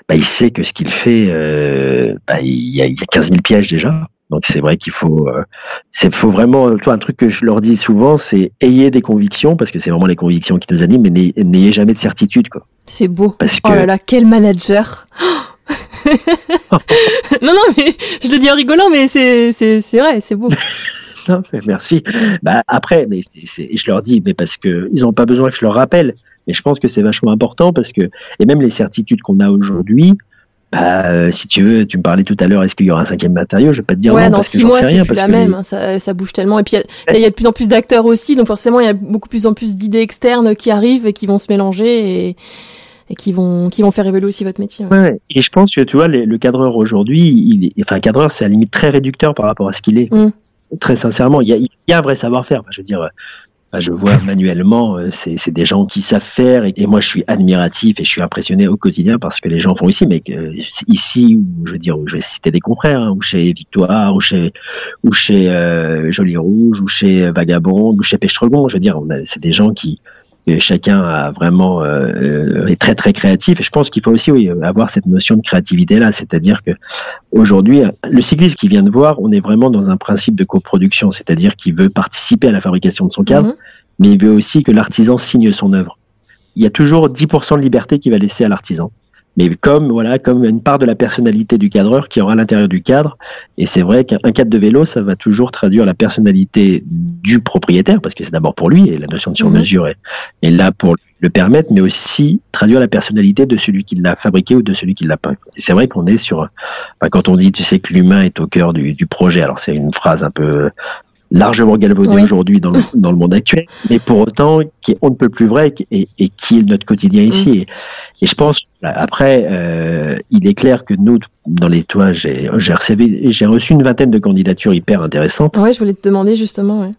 bah, il sait que ce qu'il fait, euh, bah, il, y a, il y a 15 000 pièges déjà. Donc c'est vrai qu'il faut, euh, c'est faut vraiment, toi un truc que je leur dis souvent, c'est ayez des convictions parce que c'est vraiment les convictions qui nous animent, mais n'ayez- jamais de certitude quoi. C'est beau. Parce que Oh là là, quel manager Non, non, mais je le dis en rigolant, mais c'est c'est- c'est vrai, c'est beau. Non, mais merci. Bah après, mais c'est, c'est- je leur dis, mais parce que ils n'ont pas besoin que je leur rappelle. Mais je pense que c'est vachement important parce que et même les certitudes qu'on a aujourd'hui, bah, euh, si tu veux, tu me parlais tout à l'heure, est-ce qu'il y aura un cinquième matériau? Je vais pas te dire ouais, non dans parce que six j'en mois, sais c'est rien. plus Parce la que même. hein, ça, ça bouge tellement. Et puis, il y, y a de plus en plus d'acteurs aussi. Donc, forcément, il y a beaucoup plus en plus d'idées externes qui arrivent et qui vont se mélanger et, et qui, vont, qui vont faire évoluer aussi votre métier. ouais. Ouais, et je pense que tu vois, les- le cadreur aujourd'hui, enfin, cadreur, c'est à la limite très réducteur par rapport à ce qu'il est. Mm. Très sincèrement, il y a, il y a un vrai savoir-faire. Je veux dire, euh, je vois manuellement, euh, c'est des gens qui savent faire, et, et moi, je suis admiratif et je suis impressionné au quotidien parce que les gens font ici, mais que, euh, ici, je veux dire, je vais citer des confrères, hein, ou chez Victoire, ou chez, ou chez euh, Joli Rouge, ou chez Vagabond, ou chez Pêche-Tregon. Je veux dire, c'est des gens qui et chacun a vraiment euh, euh, est très très créatif. Et je pense qu'il faut aussi oui, avoir cette notion de créativité là c'est-à-dire que aujourd'hui le cycliste qui vient de voir on est vraiment dans un principe de coproduction. C'est-à-dire qu'il veut participer à la fabrication de son cadre Mhm. mais il veut aussi que l'artisan signe son œuvre. Il y a toujours 10% de liberté qu'il va laisser à l'artisan mais comme voilà comme une part de la personnalité du cadreur qui aura à l'intérieur du cadre. Et c'est vrai qu'un un cadre de vélo ça va toujours traduire la personnalité du propriétaire parce que c'est d'abord pour lui et la notion de sur-mesure est, est là pour le permettre mais aussi traduire la personnalité de celui qui l'a fabriqué ou de celui qui l'a peint. C'est vrai qu'on est sur enfin, quand on dit tu sais que l'humain est au cœur du projet alors c'est une phrase un peu largement galvaudée Oui. aujourd'hui dans le, dans le monde actuel mais pour autant qui est on ne peut plus vrai et, et qui est notre quotidien ici et, je pense après euh, il est clair que nous dans les toits j'ai reçu j'ai reçu une vingtaine de candidatures hyper intéressantes Ouais, je voulais te demander justement. Ouais.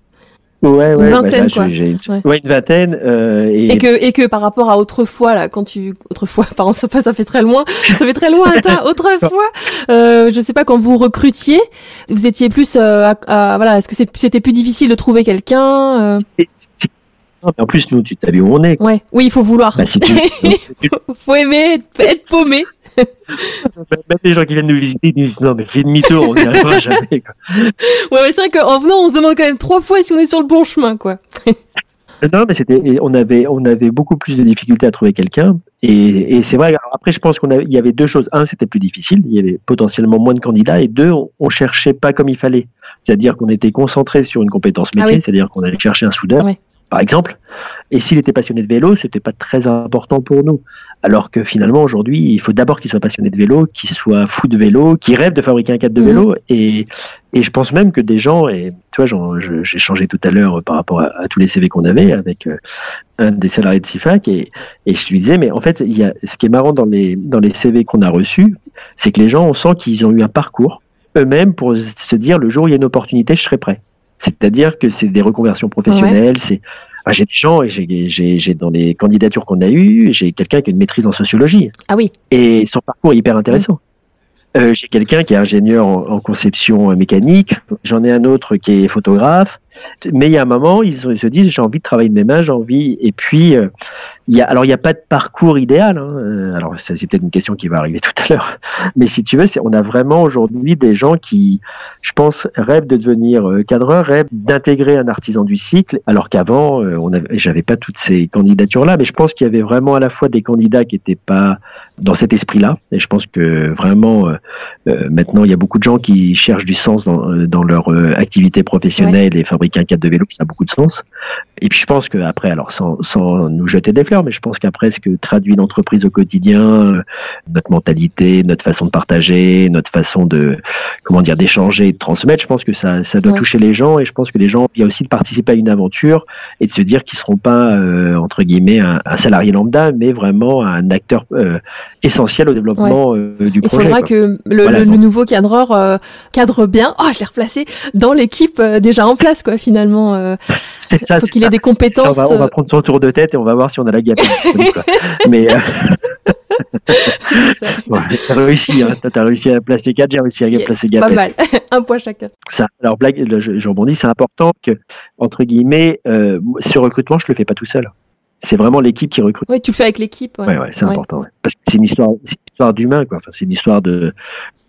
Ouais Une vingtaine, bah, quoi. j'ai- Ouais. ouais, une vingtaine euh, et, Et que, et que par rapport à autrefois, là, quand tu, autrefois, pardon, ça, fait- ça fait très loin, ça fait très loin, attends, autrefois, euh, je sais pas, quand vous recrutiez, vous étiez plus, euh, à, à- voilà, est-ce que c'était plus difficile de trouver quelqu'un, euh, en plus nous tu savais où on est quoi. ouais, oui, il faut vouloir, Bah, si tu, faut aimer, être, être paumé. Même les gens qui viennent nous visiter ils disent non mais fais demi-tour on n'y arrivera jamais quoi. Ouais, ouais, c'est vrai qu'en venant, on se demande quand même trois fois si on est sur le bon chemin, quoi. Non, mais c'était, on avait, on avait beaucoup plus de difficultés à trouver quelqu'un. Et, et c'est vrai. après, je pense qu'on avait, il y avait deux choses. Un, c'était plus difficile. Il y avait potentiellement moins de candidats. Et deux, on, on cherchait pas comme il fallait. C'est-à-dire qu'on était concentré sur une compétence Ah métier. oui. C'est-à-dire qu'on allait chercher un soudeur, Ouais. Par exemple. Et s'il était passionné de vélo, c'était pas très important pour nous. Alors que finalement, aujourd'hui, il faut d'abord qu'il soit passionné de vélo, qu'il soit fou de vélo, qu'il rêve de fabriquer un cadre de Mhm. vélo. Et, et je pense même que des gens, et tu vois, j'ai changé tout à l'heure par rapport à, à tous les CV qu'on avait avec euh, un des salariés de CIFAC, et, et je lui disais, mais en fait, il y a, ce qui est marrant dans les, dans les CV qu'on a reçus, c'est que les gens, on sent qu'ils ont eu un parcours eux-mêmes pour se dire, le jour où il y a une opportunité, je serai prêt. C'est-à-dire que c'est des reconversions professionnelles, c'est ah, j'ai des gens, et j'ai, dans les candidatures qu'on a eues, j'ai quelqu'un qui a une maîtrise en sociologie. Ah oui, et son parcours est hyper intéressant. Euh, j'ai quelqu'un qui est ingénieur en, en conception mécanique, j'en ai un autre qui est photographe, mais il y a un moment, ils, se- ils se disent j'ai envie de travailler de mes mains, j'ai envie, et puis euh, il y a, alors il n'y a pas de parcours idéal, hein, euh, alors ça, c'est peut-être une question qui va arriver tout à l'heure, mais si tu veux, on a vraiment aujourd'hui des gens qui, je pense, rêvent de devenir euh, cadreur, rêvent d'intégrer un artisan du cycle, alors qu'avant, on j'avais pas toutes ces candidatures-là, mais je pense qu'il y avait vraiment à la fois des candidats qui n'étaient pas dans cet esprit-là, et je pense que vraiment, euh, maintenant, il y a beaucoup de gens qui cherchent du sens dans, dans leur euh, activité professionnelle et fabriquer un cadre de vélo, ça a beaucoup de sens. Et puis je pense que après, alors sans, sans nous jeter des fleurs, mais je pense qu'après ce que traduit l'entreprise au quotidien, euh, notre mentalité, notre façon de partager, notre façon de comment dire d'échanger, et de transmettre, je pense que ça, ça doit Ouais. toucher les gens. Et je pense que les gens, il y a aussi de participer à une aventure et de se dire qu'ils seront pas euh, entre guillemets un, un salarié lambda, mais vraiment un acteur euh, essentiel au développement euh, du il projet. faudra quoi. que le, Voilà, le- le donc. nouveau cadreur cadre bien, oh, je l'ai replacé, dans l'équipe déjà en place, quoi, finalement. C'est ça. faut des Ça, compétences. on, va, on va euh, prendre son tour de tête et on va voir si on a la quoi. Mais euh, ouais, t'as réussi, hein. T'as- réussi à placer 4, j'ai réussi à Yes, placer Pas Gapet. mal, un point chacun. Ça, alors blague, je rebondis, c'est important que entre guillemets, euh, ce recrutement, je le fais pas tout seul. C'est vraiment l'équipe qui recrute. Oui, tu le fais avec l'équipe. Ouais. Ouais, ouais, c'est important. Parce que c'est une histoire, c'est une histoire d'humain, quoi. Enfin, c'est une histoire de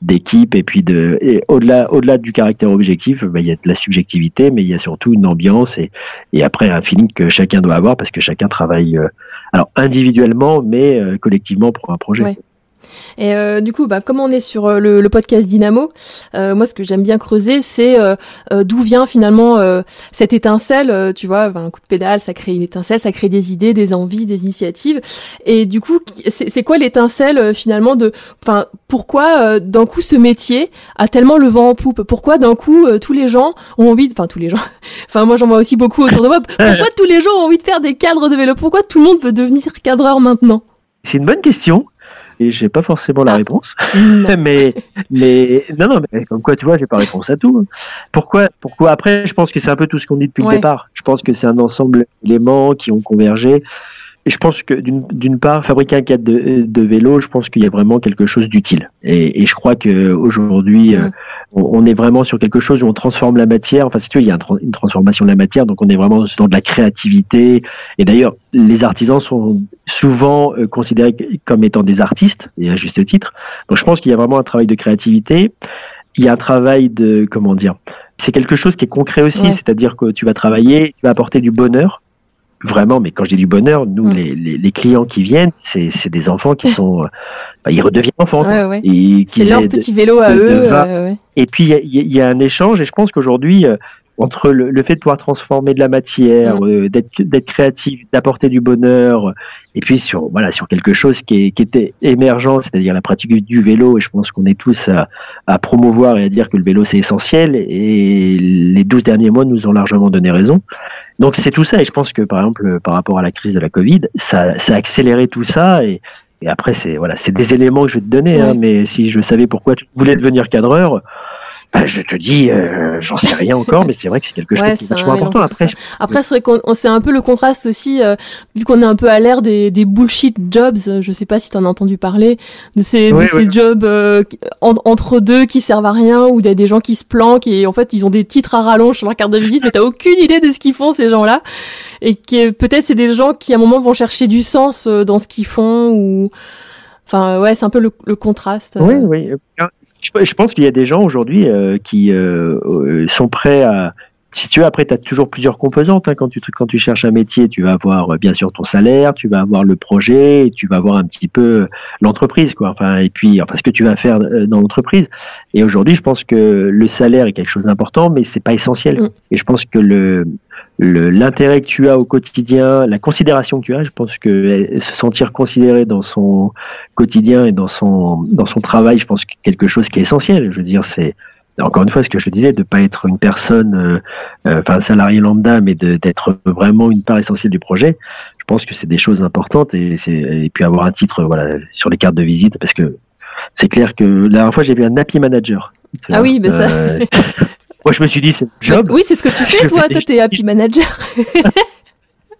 d'équipe et puis de et au-delà au-delà du caractère objectif, bah, il y a de la subjectivité, mais il y a surtout une ambiance et et après un feeling que chacun doit avoir parce que chacun travaille euh, alors individuellement, mais euh, collectivement pour un projet. Et euh, du coup, bah, comme on est sur euh, le, le, podcast Dynamo, euh, moi, ce que j'aime bien creuser, c'est euh, d'où vient finalement cette étincelle. tu vois, un coup de pédale, ça crée une étincelle, ça crée des idées, des envies, des initiatives. Et du coup, c'est quoi l'étincelle finalement de, enfin, pourquoi d'un coup ce métier a tellement le vent en poupe? Pourquoi d'un coup tous les gens ont envie, enfin tous les gens, enfin moi j'en vois aussi beaucoup autour de moi. Pourquoi tous les gens ont envie de faire des cadres de vélo? Pourquoi tout le monde veut devenir cadreur maintenant? C'est une bonne question et j'ai pas forcément la ah. réponse. mais, mais, non, non, mais comme quoi, tu vois, j'ai pas réponse à tout. Pourquoi, pourquoi après, je pense que c'est un peu tout ce qu'on dit depuis le départ. Je pense que c'est un ensemble d'éléments qui ont convergé je pense que d'une part, fabriquer un cadre de, de vélo, je pense qu'il y a vraiment quelque chose d'utile. Et, et, je crois que aujourd'hui, euh, on, est vraiment sur quelque chose où on transforme la matière. Enfin, si tu veux, il y a une transformation de la matière, donc on est vraiment dans de la créativité. Et d'ailleurs, les artisans sont souvent euh, considérés comme étant des artistes, et à juste titre. Donc, je pense qu'il y a vraiment un travail de créativité. Il y a un travail de comment dire. C'est quelque chose qui est concret aussi, c'est-à-dire que tu vas travailler, tu vas apporter du bonheur vraiment, mais quand je dis du bonheur, nous, mm. les, les, les, clients qui viennent, c'est des enfants qui sont, euh, bah, ils redeviennent enfants. Ouais, c'est leur petit vélo à eux. et puis il y, y, a un échange, et je pense qu'aujourd'hui, euh, entre le, le, fait de pouvoir transformer de la matière, mm. euh, d'être créatif, d'apporter du bonheur, et puis sur voilà sur quelque chose qui, est, qui était émergent, c'est-à-dire la pratique du vélo. Et je pense qu'on est tous à, à, promouvoir et à dire que le vélo c'est essentiel. Et les 12 derniers mois nous ont largement donné raison. Donc c'est tout ça. Et je pense que par exemple par rapport à la crise de la Covid, ça, ça a accéléré tout ça. Et, et après c'est voilà c'est des éléments que je vais te donner. Hein, mais si je savais pourquoi tu voulais devenir cadreur je te dis, euh, j'en sais rien encore, mais c'est vrai que c'est quelque chose qui est vachement important. Après, Après c'est vrai qu'on c'est un peu le contraste aussi, euh, vu qu'on est un peu à l'ère des, des bullshit jobs. Je sais pas si tu en as entendu parler de ces, de ces jobs euh, entre deux qui servent à rien, ou des, des gens qui se planquent et en fait ils ont des titres à rallonge sur leur carte de visite, mais t'as aucune idée de ce qu'ils font ces gens-là. Et que peut-être c'est des gens qui à un moment vont chercher du sens dans ce qu'ils font ou. Enfin, ouais, c'est un peu le, contraste. Oui, oui je, pense qu'il y a des gens aujourd'hui euh, qui euh, euh, sont prêts à. Si tu veux, après, tu as toujours plusieurs composantes. Hein, quand, tu, quand tu cherches un métier, tu vas avoir bien sûr ton salaire, tu vas avoir le projet, et tu vas avoir un petit peu l'entreprise, quoi. Enfin, et puis, enfin, ce que tu vas faire dans l'entreprise. Et aujourd'hui, je pense que le salaire est quelque chose d'important, mais c'est pas essentiel. Mm. Et je pense que le, l'intérêt que tu as au quotidien, la considération que tu as, je pense que se sentir considéré dans son quotidien et dans son dans son travail, je pense que quelque chose qui est essentiel. Je veux dire, c'est encore une fois ce que je disais, de pas être une personne, euh, euh, enfin un salarié lambda, mais d'être vraiment une part essentielle du projet. Je pense que c'est des choses importantes et, et puis avoir un titre, voilà, sur les cartes de visite, parce que c'est clair que la dernière fois j'ai vu un happy manager. Ah oui, mais ça. Euh, moi, je me suis dit, c'est job. oui, c'est ce que tu fais, toi. Toi, t'es happy manager.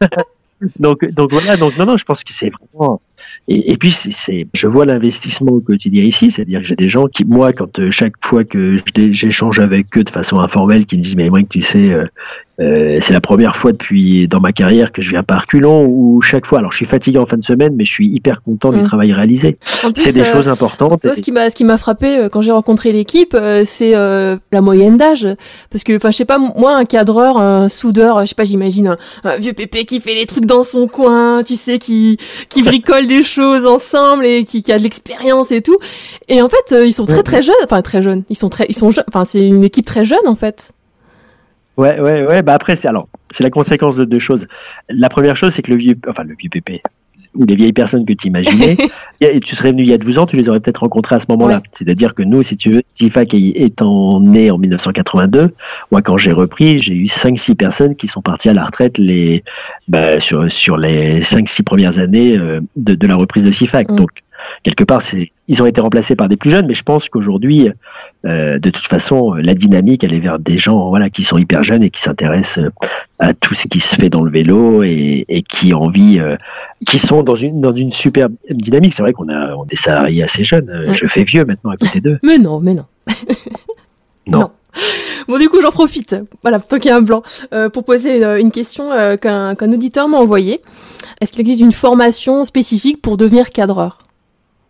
donc, donc voilà. Donc non, non, je pense que c'est vraiment et, puis, c'est, je vois l'investissement au quotidien ici, c'est-à-dire que j'ai des gens qui, moi, quand euh, chaque fois que j'échange avec eux de façon informelle, qui me disent, mais moi, tu sais, euh, euh, c'est la première fois depuis dans ma carrière que je viens par culon ou chaque fois. Alors je suis fatigué en fin de semaine, mais je suis hyper content du mmh. travail réalisé. C'est des choses importantes. Ce qui m'a ce qui m'a frappé quand j'ai rencontré l'équipe, c'est la moyenne d'âge, parce que enfin je sais pas moi un cadreur, un soudeur, je sais pas j'imagine un, un, vieux pépé qui fait les trucs dans son coin, tu sais qui qui bricole des choses ensemble et qui, qui a de l'expérience et tout. Et en fait, euh, ils sont très très jeunes, enfin très jeunes. Ils sont très, ils sont jeunes. Enfin, c'est une équipe très jeune en fait. Ouais, ouais, ouais. Bah après, c'est alors, c'est la conséquence de deux choses. La première chose, c'est que le vieux, enfin le vieux pépé, ou les vieilles personnes que tu imaginais, et tu serais venu il y a 12 ans, tu les aurais peut-être rencontrés à ce moment-là. C'est-à-dire que nous, si tu veux, SIFAC étant né en 1982, moi quand j'ai repris, j'ai eu 5-6 personnes qui sont parties à la retraite les, bah, sur, sur les 5-6 premières années euh, de, de, la reprise de SIFAC. Mm. Donc, quelque part, ils ont été remplacés par des plus jeunes, mais je pense qu'aujourd'hui, euh, de toute façon, la dynamique, elle est vers des gens, voilà, qui sont hyper jeunes et qui s'intéressent euh, à tout ce qui se fait dans le vélo et, et qui ont envie, euh, qui sont dans une dans une super dynamique. C'est vrai qu'on a on des salariés assez jeunes. Euh, je fais vieux maintenant à côté d'eux. Mais non, mais non. non. Bon, du coup, j'en profite. Voilà, tant qu'il y a un blanc, euh, pour poser une question qu'un qu'un auditeur m'a envoyée. Est-ce qu'il existe une formation spécifique pour devenir cadreur?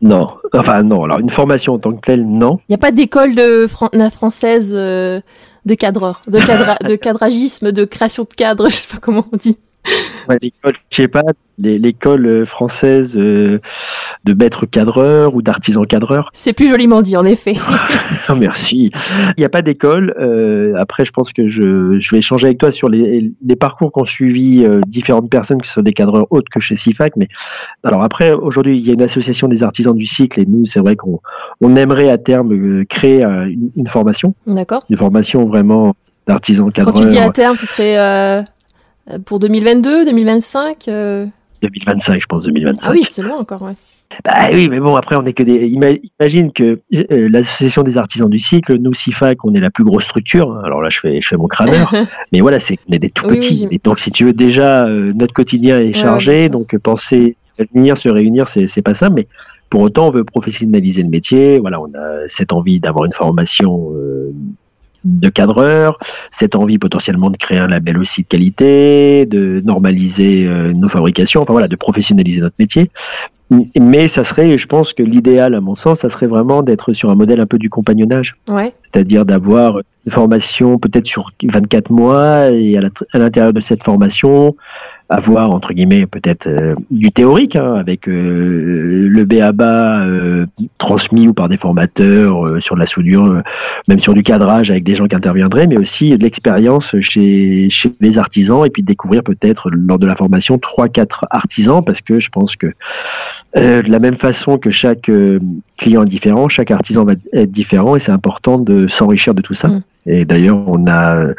Non, enfin non. Alors une formation en tant que telle, non. Il n'y a pas d'école de française euh, de cadreur, de, cadra de cadragisme, de création de cadre, je sais pas comment on dit. L'école, je sais pas, l'école française de maître cadreur ou d'artisan cadreur. C'est plus joliment dit, en effet. Merci. Il n'y a pas d'école. après, je pense que je, je, vais échanger avec toi sur les, les parcours qu'ont suivi différentes personnes qui sont des cadreurs autres que chez CIFAC. Mais alors après, aujourd'hui, il y a une association des artisans du cycle et nous, c'est vrai qu'on on aimerait à terme créer une, une formation. D'accord. Une formation vraiment d'artisans cadreurs. Quand tu dis à terme, ce serait pour 2022, 2025 2025, je pense, 2025. Ah oui, c'est loin encore, ouais. Bah oui, mais bon, après, on est que des. Imagine que euh, l'association des artisans du cycle, nous, SIFAC, on est la plus grosse structure. Hein. Alors là, je fais, je fais mon crâneur. mais voilà, c'est on est des tout petits. donc, si tu veux, déjà, euh, notre quotidien est chargé. donc, penser à venir, se réunir, c'est pas ça. Mais pour autant, on veut professionnaliser le métier. Voilà, on a cette envie d'avoir une formation. Euh, de cadreur, cette envie potentiellement de créer un label aussi de qualité, de normaliser euh, nos fabrications, enfin voilà, de professionnaliser notre métier. Mais ça serait, je pense que l'idéal, à mon sens, ça serait vraiment d'être sur un modèle un peu du compagnonnage. Ouais. C'est-à-dire d'avoir une formation peut-être sur 24 mois et à l'intérieur de cette formation, avoir entre guillemets peut-être euh, du théorique hein, avec euh, le BABA euh, transmis ou par des formateurs sur de la soudure, même sur du cadrage avec des gens qui interviendraient, mais aussi de l'expérience chez, chez les artisans et puis de découvrir peut-être lors de la formation trois quatre artisans parce que je pense que de la même façon que chaque client est différent, chaque artisan va être différent et c'est important de s'enrichir de tout ça. Mmh. Et d'ailleurs, on a euh,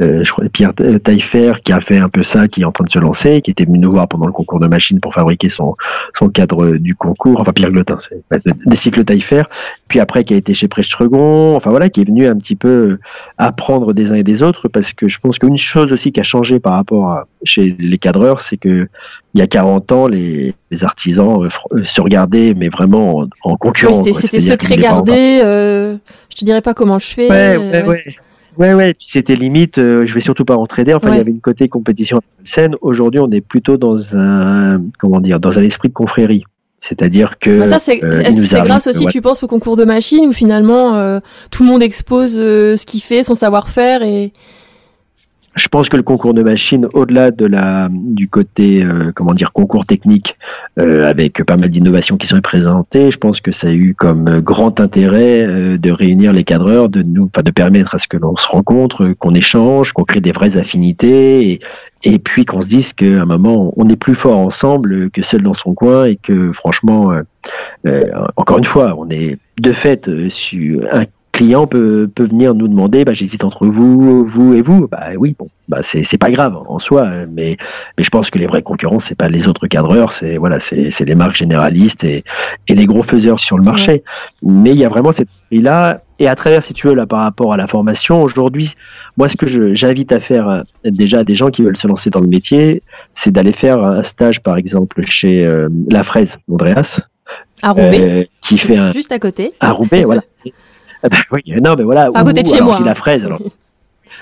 je crois Pierre Taillefer qui a fait un peu ça, qui est en train de se lancer, qui était venu nous voir pendant le concours de machines pour fabriquer son, son cadre du concours, enfin Pierre Glotin, c'est des cycles Taillefer, puis après qui a été chez Prechtregon, enfin voilà, qui est venu un petit peu apprendre des uns et des autres, parce que je pense qu'une chose aussi qui a changé par rapport à chez les cadreurs, c'est que il y a 40 ans, les, les artisans euh, euh, se regardaient, mais vraiment en, en concurrence. c'était secret gardé, euh, je te dirais pas comment je fais. Ouais, ouais, ouais. Ouais, ouais, c'était limite, euh, je vais surtout pas entraider. Enfin, il y avait une côté compétition scène. Aujourd'hui, on est plutôt dans un, comment dire, dans un esprit de confrérie. C'est-à-dire que. Bah ça, c'est euh, grâce aussi, tu penses, au concours de machines où finalement, euh, tout le monde expose ce qu'il fait, son savoir-faire et, je pense que le concours de machines, au-delà de la du côté euh, comment dire concours technique, euh, avec pas mal d'innovations qui sont présentées, je pense que ça a eu comme grand intérêt euh, de réunir les cadreurs, de nous, enfin de permettre à ce que l'on se rencontre, qu'on échange, qu'on crée des vraies affinités, et, et puis qu'on se dise qu'à un moment on est plus fort ensemble que seul dans son coin, et que franchement, encore une fois, on est de fait sur un client peut, peut venir nous demander, bah, j'hésite entre vous, vous et vous. Bah oui, bon, bah c'est, pas grave en soi, mais, mais je pense que les vrais concurrents, c'est pas les autres cadreurs, c'est voilà, c'est, les marques généralistes et, et les gros faiseurs sur le marché. Mais il y a vraiment cette là et à travers, si tu veux, là, par rapport à la formation, aujourd'hui, moi, ce que j'invite à faire euh, déjà des gens qui veulent se lancer dans le métier, c'est d'aller faire un stage, par exemple, chez euh, La Fraise, Andreas. À Roubaix. Euh, qui fait un... Juste à côté. À Roubaix, voilà. Ah bah oui, non, mais voilà. À côté de chez moi. la fraise. Alors.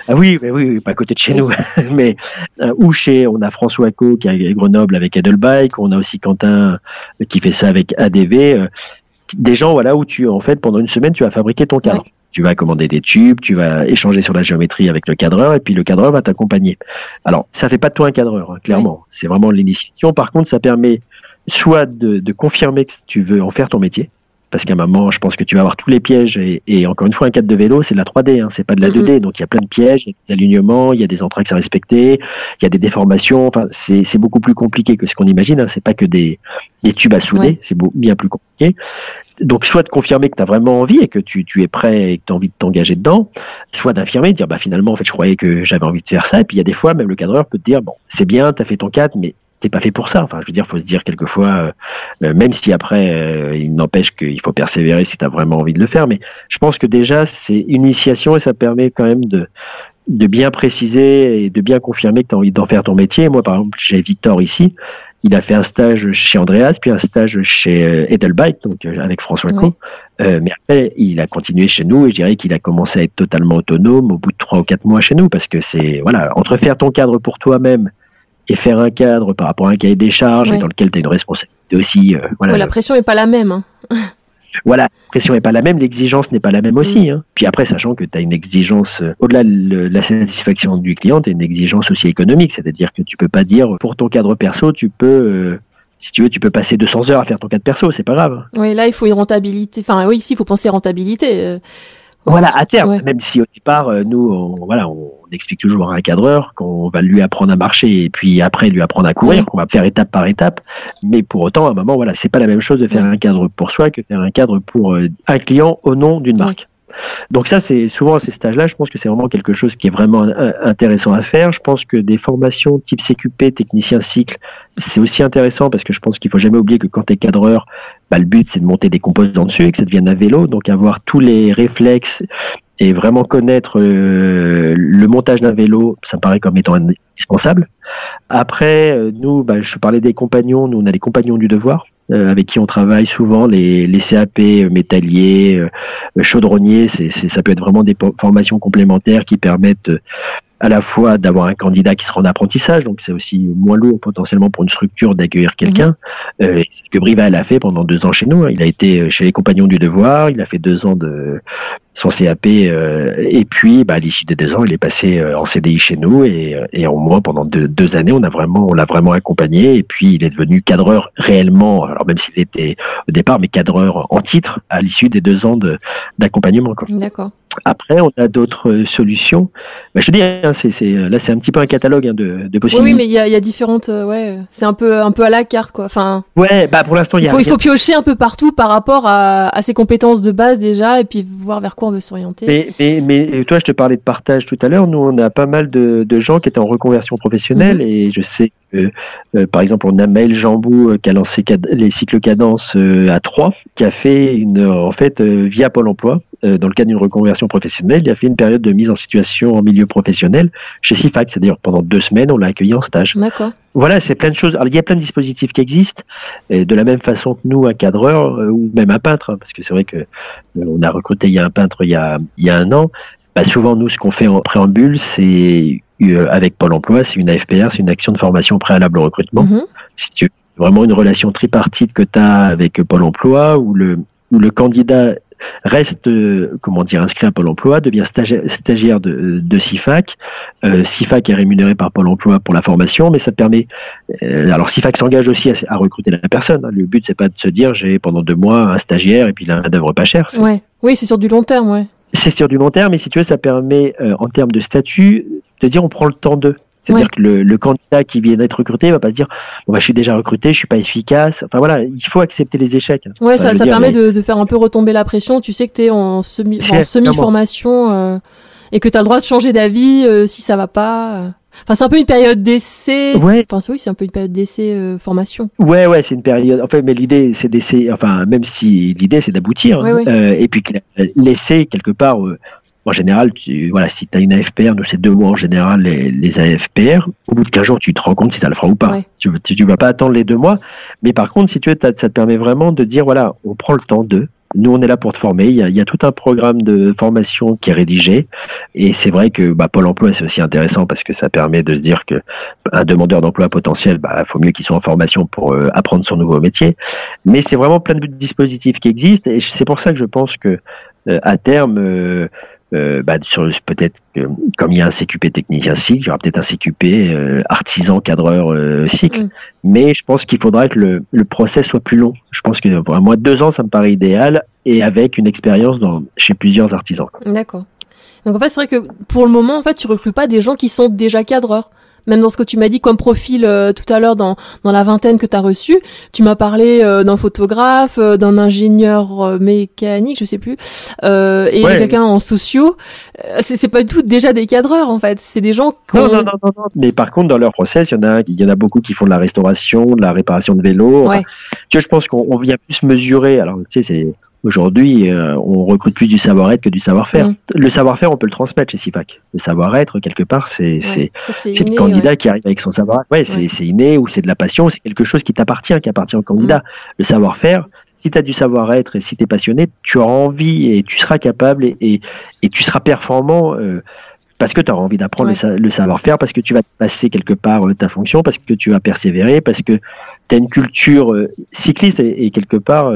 Ah oui, mais oui, pas à côté de chez nous, mais euh, où chez, on a François Co qui est à Grenoble avec Edelbike, on a aussi Quentin euh, qui fait ça avec ADV. Euh, des gens, voilà, où tu, en fait, pendant une semaine, tu vas fabriquer ton cadre. Tu vas commander des tubes, tu vas échanger sur la géométrie avec le cadreur, et puis le cadreur va t'accompagner. Alors, ça fait pas de toi un cadreur, hein, clairement. C'est vraiment l'initiation. Par contre, ça permet soit de, de confirmer que tu veux en faire ton métier, parce qu'à un moment, je pense que tu vas avoir tous les pièges. Et, encore une fois, un cadre de vélo, c'est de la 3D, hein, c'est pas de la 2D. Donc il y a plein de pièges, il y a des alignements, il y a des entraxes à respecter, il y a des déformations. Enfin, c'est beaucoup plus compliqué que ce qu'on imagine. Hein. C'est pas que des, des tubes à souder, c'est bien plus compliqué. Donc, soit de confirmer que tu as vraiment envie et que tu, tu es prêt et que tu as envie de t'engager dedans, soit d'infirmer, de dire bah finalement en fait je croyais que j'avais envie de faire ça. Et puis il y a des fois même le cadreur peut te dire bon c'est bien, tu as fait ton cadre, mais t'es pas fait pour ça. Enfin, je veux dire, faut se dire quelquefois, euh, euh, même si après, euh, il n'empêche qu'il faut persévérer si tu as vraiment envie de le faire. Mais je pense que déjà, c'est une initiation et ça permet quand même de, de bien préciser et de bien confirmer que tu as envie d'en faire ton métier. Moi, par exemple, j'ai Victor ici. Il a fait un stage chez Andreas, puis un stage chez Edelbike, donc avec François Co. mais après, il a continué chez nous et je dirais qu'il a commencé à être totalement autonome au bout de trois ou quatre mois chez nous parce que c'est voilà entre faire ton cadre pour toi-même et faire un cadre par rapport à un cahier des charges dans lequel tu as une responsabilité aussi. Euh, voilà. la pression est pas la même. Hein. voilà, la pression n'est pas la même, l'exigence n'est pas la même aussi. Hein. Puis après, sachant que tu as une exigence, euh, au-delà de la satisfaction du client, tu as une exigence aussi économique, c'est-à-dire que tu peux pas dire pour ton cadre perso, tu peux euh, si tu veux, tu peux passer 200 heures à faire ton cadre perso, c'est pas grave. Oui, là, il faut une rentabilité. Enfin, oui, ici, il faut penser rentabilité. Euh. Voilà, à terme, même si au départ, nous, on, voilà, on explique toujours à un cadreur qu'on va lui apprendre à marcher et puis après lui apprendre à courir, qu'on va faire étape par étape. Mais pour autant, à un moment, voilà, c'est pas la même chose de faire un cadre pour soi que faire un cadre pour un client au nom d'une marque. Donc ça, c'est souvent à ces stages-là, je pense que c'est vraiment quelque chose qui est vraiment euh, intéressant à faire. Je pense que des formations type CQP, technicien cycle, c'est aussi intéressant parce que je pense qu'il faut jamais oublier que quand tu es cadreur, bah, le but c'est de monter des composants dessus et que ça devienne un vélo. Donc avoir tous les réflexes et vraiment connaître euh, le montage d'un vélo, ça me paraît comme étant indispensable. Après, euh, nous, bah, je parlais des compagnons, nous on a les compagnons du devoir. Euh, avec qui on travaille souvent, les, les CAP métalliers, chaudronniers, c'est, ça peut être vraiment des formations complémentaires qui permettent à la fois d'avoir un candidat qui sera en apprentissage, donc c'est aussi moins lourd potentiellement pour une structure d'accueillir quelqu'un. Mhm. Euh, ce que Brival a fait pendant deux ans chez nous. Hein. Il a été chez les Compagnons du Devoir, il a fait deux ans de son CAP, euh, et puis bah, à l'issue des deux ans, il est passé euh, en CDI chez nous, et, et au moins pendant deux, deux, années, on a vraiment, on l'a vraiment accompagné, et puis il est devenu cadreur réellement, alors même s'il était au départ, mais cadreur en titre à l'issue des deux ans de, d'accompagnement. D'accord. Après, on a d'autres euh, solutions. Bah, je te dis, hein, c'est, là, c'est un petit peu un catalogue hein, de, de, possibilités. Oui, mais il y a, y a, différentes. Euh, ouais, c'est un peu, un peu à la carte, quoi. Enfin. Ouais, bah pour l'instant, il y a. Il faut, piocher un peu partout par rapport à, à, ses compétences de base déjà, et puis voir vers quoi on veut s'orienter. Mais, mais, mais, toi, je te parlais de partage tout à l'heure. Nous, on a pas mal de, de gens qui étaient en reconversion professionnelle, mhm. et je sais euh, par exemple, on a Maël Jambou qui a lancé les cycles cadence à 3, qui a fait une, en fait, via Pôle Emploi euh, dans le cadre d'une reconversion professionnelle, il a fait une période de mise en situation en milieu professionnel chez CIFAC. C'est-à-dire pendant deux semaines, on l'a accueilli en stage. D'accord. Voilà, c'est plein de choses. Alors, il y a plein de dispositifs qui existent, et de la même façon que nous, un cadreur euh, ou même un peintre, hein, parce que c'est vrai que euh, on a recruté il y a un peintre il y a, il y a un an. Bah, souvent, nous, ce qu'on fait en préambule, c'est avec Pôle Emploi, c'est une AFPR, c'est une action de formation préalable au recrutement. Mm-hmm. c'est vraiment une relation tripartite que tu as avec Pôle Emploi, où le, où le candidat reste, euh, comment dire, inscrit à Pôle Emploi, devient stagiaire de, de CIFAC. Euh, CIFAC est rémunéré par Pôle Emploi pour la formation, mais ça permet. Euh, alors CIFAC s'engage aussi à, recruter la personne. Hein. Le but c'est pas de se dire j'ai pendant deux mois un stagiaire et puis il a un d'œuvre pas cher. Ouais. Oui, c'est sur du long terme, ouais. C'est sur du long terme, mais si tu veux, ça permet en termes de statut de dire on prend le temps d'eux. C'est-à-dire que le, candidat qui vient d'être recruté va pas se dire bon bah je suis déjà recruté, je suis pas efficace. Enfin voilà, il faut accepter les échecs. Ouais, ça, ça permet de, faire un peu retomber la pression. Tu sais que tu es en semi en semi formation euh, et que tu as le droit de changer d'avis euh, si ça va pas. Enfin, c'est un peu une période d'essai. Ouais. Enfin, oui, c'est un peu une période d'essai euh, formation. Ouais, ouais, c'est une période. Enfin, mais l'idée, c'est d'essayer. Enfin, même si l'idée, c'est d'aboutir. et puis l'essai, quelque part, en général, tu, voilà, si tu as une AFPR, nous c'est deux mois en général les, les, AFPR, au bout de 15 jours, tu te rends compte si ça le fera ou pas. Tu ne vas pas attendre les deux mois. Mais par contre, si tu veux, ça te permet vraiment de dire, voilà, on prend le temps de, nous, on est là pour te former. Il y a, il y a tout un programme de formation qui est rédigé. Et c'est vrai que bah, Pôle emploi, c'est aussi intéressant parce que ça permet de se dire que un demandeur d'emploi potentiel, bah, faut mieux qu'il soit en formation pour euh, apprendre son nouveau métier. Mais c'est vraiment plein de dispositifs qui existent. Et c'est pour ça que je pense que euh, à terme, euh, euh, bah, peut-être comme il y a un CQP technicien cycle, il y aura peut-être un CQP euh, artisan cadreur euh, cycle. Mm. Mais je pense qu'il faudra que le, le process soit plus long. Je pense que moi deux ans, ça me paraît idéal et avec une expérience dans, chez plusieurs artisans. D'accord. Donc en fait, c'est vrai que pour le moment, en fait, tu recrutes pas des gens qui sont déjà cadreurs même dans ce que tu m'as dit comme profil euh, tout à l'heure dans, dans la vingtaine que tu as reçu, tu m'as parlé euh, d'un photographe, euh, d'un ingénieur mécanique, je sais plus, et quelqu'un en sociaux. c'est pas tout déjà des cadreurs en fait, c'est des gens non, non, non, non, Mais par contre, dans leur process, il y en a, il y en a beaucoup qui font de la restauration, de la réparation de vélos. tu vois, je pense qu'on vient plus mesurer. Alors, tu sais, c'est Aujourd'hui, euh, on recrute plus du savoir-être que du savoir-faire. Mm. Le savoir-faire, on peut le transmettre chez SIPAC. Le savoir-être, quelque part, c'est c'est c'est le candidat qui arrive avec son savoir-être. Ouais, c'est c'est inné ou c'est de la passion, c'est quelque chose qui t'appartient, qui appartient au candidat. Mm. Le savoir-faire, si tu as du savoir-être et si tu es passionné, tu auras envie et tu seras capable et, et, tu seras performant. Euh, parce que tu auras envie d'apprendre le, savoir-faire, parce que tu vas passer quelque part ta fonction, parce que tu vas persévérer, parce que tu as une culture cycliste et, quelque part,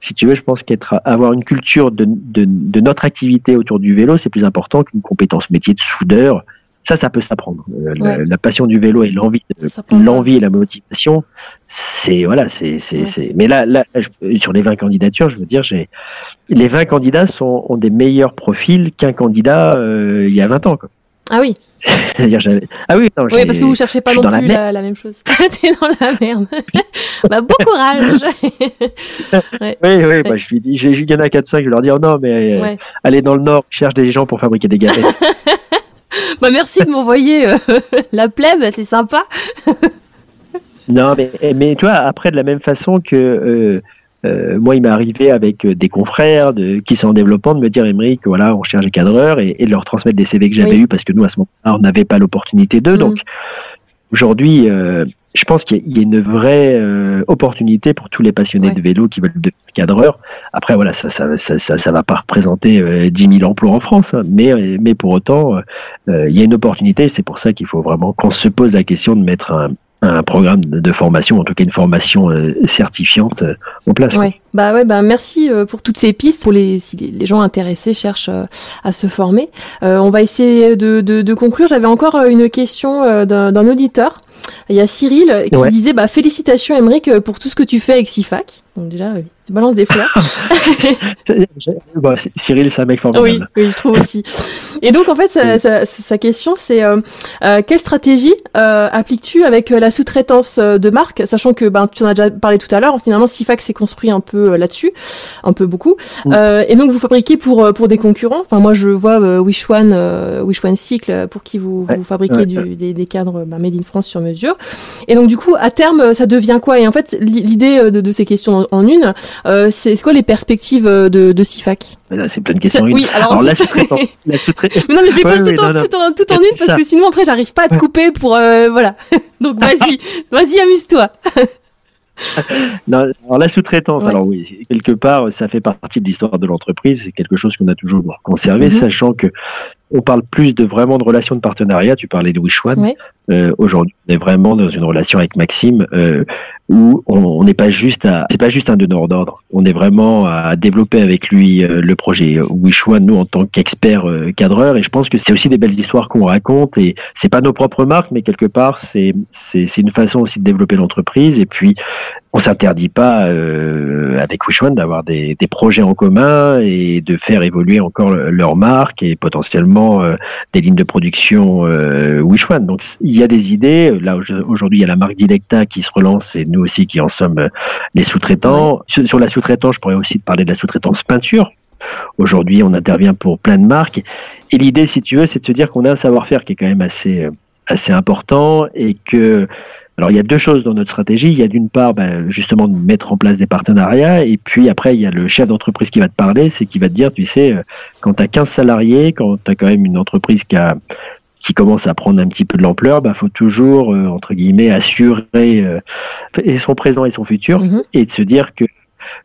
si tu veux, je pense qu'être avoir une culture de, de, de notre activité autour du vélo, c'est plus important qu'une compétence métier de soudeur, ça, ça peut s'apprendre. Euh, la, passion du vélo et l'envie, l'envie et la motivation, c'est voilà, c'est c'est Mais là, là, sur les 20 candidatures, je veux dire, j'ai les 20 candidats sont ont des meilleurs profils qu'un candidat euh, il y a 20 ans. Quoi. Ah oui. Ah oui, non, oui, parce que vous cherchez pas non plus la, la, même chose. T'es dans la merde. bah, bon courage. ouais. Oui, oui, bah, je lui dis, il y en a 4-5, je leur dire, oh non, mais euh, allez dans le nord, cherche des gens pour fabriquer des galettes. bah, merci de m'envoyer euh, la plèbe, c'est sympa. non, mais, mais tu vois, après, de la même façon que euh, euh, moi, il m'est arrivé avec des confrères de, qui sont en développement de me dire, Émeric, voilà, on cherche des cadreurs et, de leur transmettre des CV que j'avais eu parce que nous, à ce moment-là, on n'avait pas l'opportunité d'eux. Mm. Donc, aujourd'hui, je pense qu'il y a une vraie euh, opportunité pour tous les passionnés de vélo qui veulent devenir cadreurs. Après, voilà, ça, ça, ça, ça, va pas représenter euh, 10 000 emplois en France, hein, mais, euh, mais pour autant, euh, il y a une opportunité. C'est pour ça qu'il faut vraiment qu'on se pose la question de mettre un, un programme de formation, en tout cas une formation certifiante en place. Ouais. Bah ouais, bah merci pour toutes ces pistes pour les si les gens intéressés cherchent à se former. on va essayer de, de, de conclure. J'avais encore une question d'un auditeur il y a Cyril qui disait bah, Félicitations, Emeric, pour tout ce que tu fais avec SIFAC. Donc, déjà, oui, tu balances des fleurs. bah, Cyril, c'est un mec formidable. Oui, oui, je trouve aussi. Et donc, en fait, sa, sa, question, c'est euh, euh, quelle stratégie euh, appliques-tu avec la sous-traitance de marque, sachant que ben, tu en as déjà parlé tout à l'heure, finalement, SIFAC s'est construit un peu là-dessus, un peu beaucoup. Et donc, vous fabriquez pour, pour des concurrents? Enfin, moi, je vois Wish One, Wish One Cycle, pour qui vous, vous fabriquez du, des, des, cadres ben, made in France sur mesure. Et donc, du coup, à terme, ça devient quoi? Et en fait, l'idée de, de, ces questions en, une, euh, c'est quoi les perspectives euh, de, de CIFAC c'est plein de questions. Oui, alors, sous-traitance. non, mais je les pose tout, en, tout, en, tout en une parce que sinon après j'arrive pas à te couper pour euh, voilà. Donc vas-y, vas-y amuse-toi. non, alors la sous-traitance, alors oui, quelque part, ça fait partie de l'histoire de l'entreprise. C'est quelque chose qu'on a toujours conservé, mm-hmm. sachant que on parle plus de vraiment de relations de partenariat. Tu parlais de Wish One. Euh, Aujourd'hui, on est vraiment dans une relation avec Maxime euh, où on n'est pas juste à, c'est pas juste un donneur d'ordre. On est vraiment à développer avec lui euh, le projet Wish One, nous en tant qu'experts euh, cadreurs. Et je pense que c'est aussi des belles histoires qu'on raconte. Et c'est pas nos propres marques, mais quelque part, c'est c'est une façon aussi de développer l'entreprise. Et puis, on s'interdit pas euh, avec Wish One d'avoir des, des projets en commun et de faire évoluer encore leur marque et potentiellement euh, des lignes de production euh, Wish One. Donc il y a des idées. Là aujourd'hui, il y a la marque Dilecta qui se relance et nous aussi qui en sommes euh, les sous-traitants. Sur, la sous-traitance, je pourrais aussi te parler de la sous-traitance peinture. Aujourd'hui, on intervient pour plein de marques. Et l'idée, si tu veux, c'est de se dire qu'on a un savoir-faire qui est quand même assez assez important et que alors il y a deux choses dans notre stratégie. Il y a d'une part ben, justement de mettre en place des partenariats et puis après il y a le chef d'entreprise qui va te parler, c'est qui va te dire, tu sais, euh, quand tu as 15 salariés, quand tu as quand même une entreprise qui a qui commence à prendre un petit peu de l'ampleur, il ben, faut toujours, euh, entre guillemets, assurer euh, son présent et son futur, mm-hmm. et de se dire que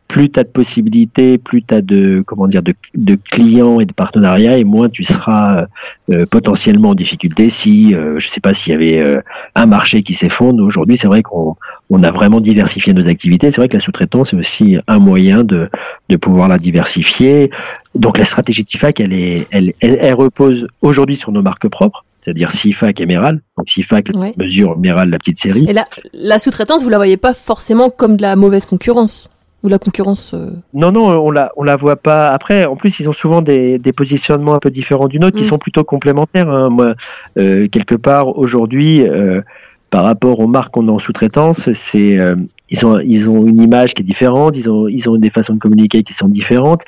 plus tu as de possibilités, plus tu as de comment dire de, de, clients et de partenariats et moins tu seras euh, potentiellement en difficulté si euh, je sais pas s'il y avait euh, un marché qui s'effondre aujourd'hui, c'est vrai qu'on on a vraiment diversifié nos activités, c'est vrai que la sous-traitance c'est aussi un moyen de de pouvoir la diversifier. Donc la stratégie de CIFAC elle est elle, elle, repose aujourd'hui sur nos marques propres c'est-à-dire CIFAC et Meral. Donc CIFAC mesure Meral la petite série. Et la, la sous-traitance, vous la voyez pas forcément comme de la mauvaise concurrence ou la concurrence euh, Non, non, on la, on la voit pas. Après, en plus, ils ont souvent des, des positionnements un peu différents d'une autre, qui mm. sont plutôt complémentaires. Hein. Moi, euh, quelque part, aujourd'hui, euh, par rapport aux marques qu'on a en sous-traitance, c'est ils ont, ils ont une image qui est différente, ils ont, ils ont des façons de communiquer qui sont différentes.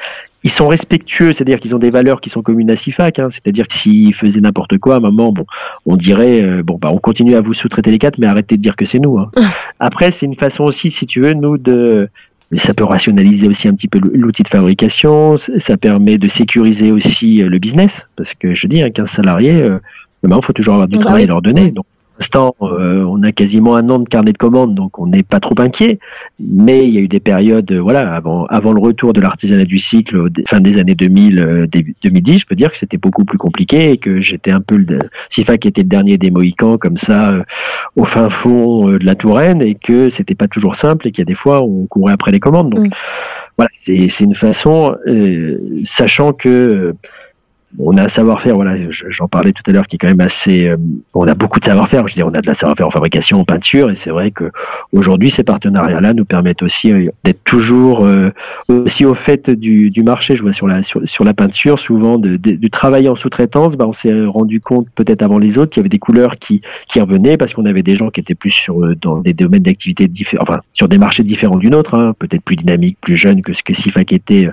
Ils sont respectueux, c'est-à-dire qu'ils ont des valeurs qui sont communes à SIFAC. Hein, c'est-à-dire que s'ils faisaient n'importe quoi, à un moment, bon, on dirait, bon, bah, on continue à vous sous-traiter les quatre, mais arrêtez de dire que c'est nous. Hein. Après, c'est une façon aussi, si tu veux, nous de mais ça peut rationaliser aussi un petit peu l'outil de fabrication, ça permet de sécuriser aussi euh, le business, parce que je dis, hein, 15 salariés, euh, il faut toujours avoir du bah travail à leur donner. Donc, l'instant, euh, on a quasiment un an de carnet de commandes, donc on n'est pas trop inquiet. Mais il y a eu des périodes, euh, voilà, avant, avant le retour de l'artisanat du cycle, fin des années 2000, euh, début 2010, je peux dire que c'était beaucoup plus compliqué et que j'étais un peu le Sifa qui était le dernier des Mohicans, comme ça, au fin fond de la Touraine, et que c'était pas toujours simple et qu'il y a des fois on courait après les commandes. Donc voilà, c'est une façon, sachant que on a un savoir-faire, voilà, j'en parlais tout à l'heure, qui est quand même assez. Euh, on a beaucoup de savoir-faire. Je dire, on a de la savoir-faire en fabrication, en peinture, et c'est vrai que aujourd'hui, ces partenariats-là nous permettent aussi euh, d'être toujours euh, aussi au fait du, du, marché. Je vois sur la sur, la peinture, souvent de, travailler en sous-traitance, bah, on s'est rendu compte peut-être avant les autres qu'il y avait des couleurs qui qui revenaient parce qu'on avait des gens qui étaient plus sur dans des domaines d'activité différents, enfin sur des marchés différents du nôtre, hein, peut-être plus dynamiques, plus jeunes que ce que Sifac était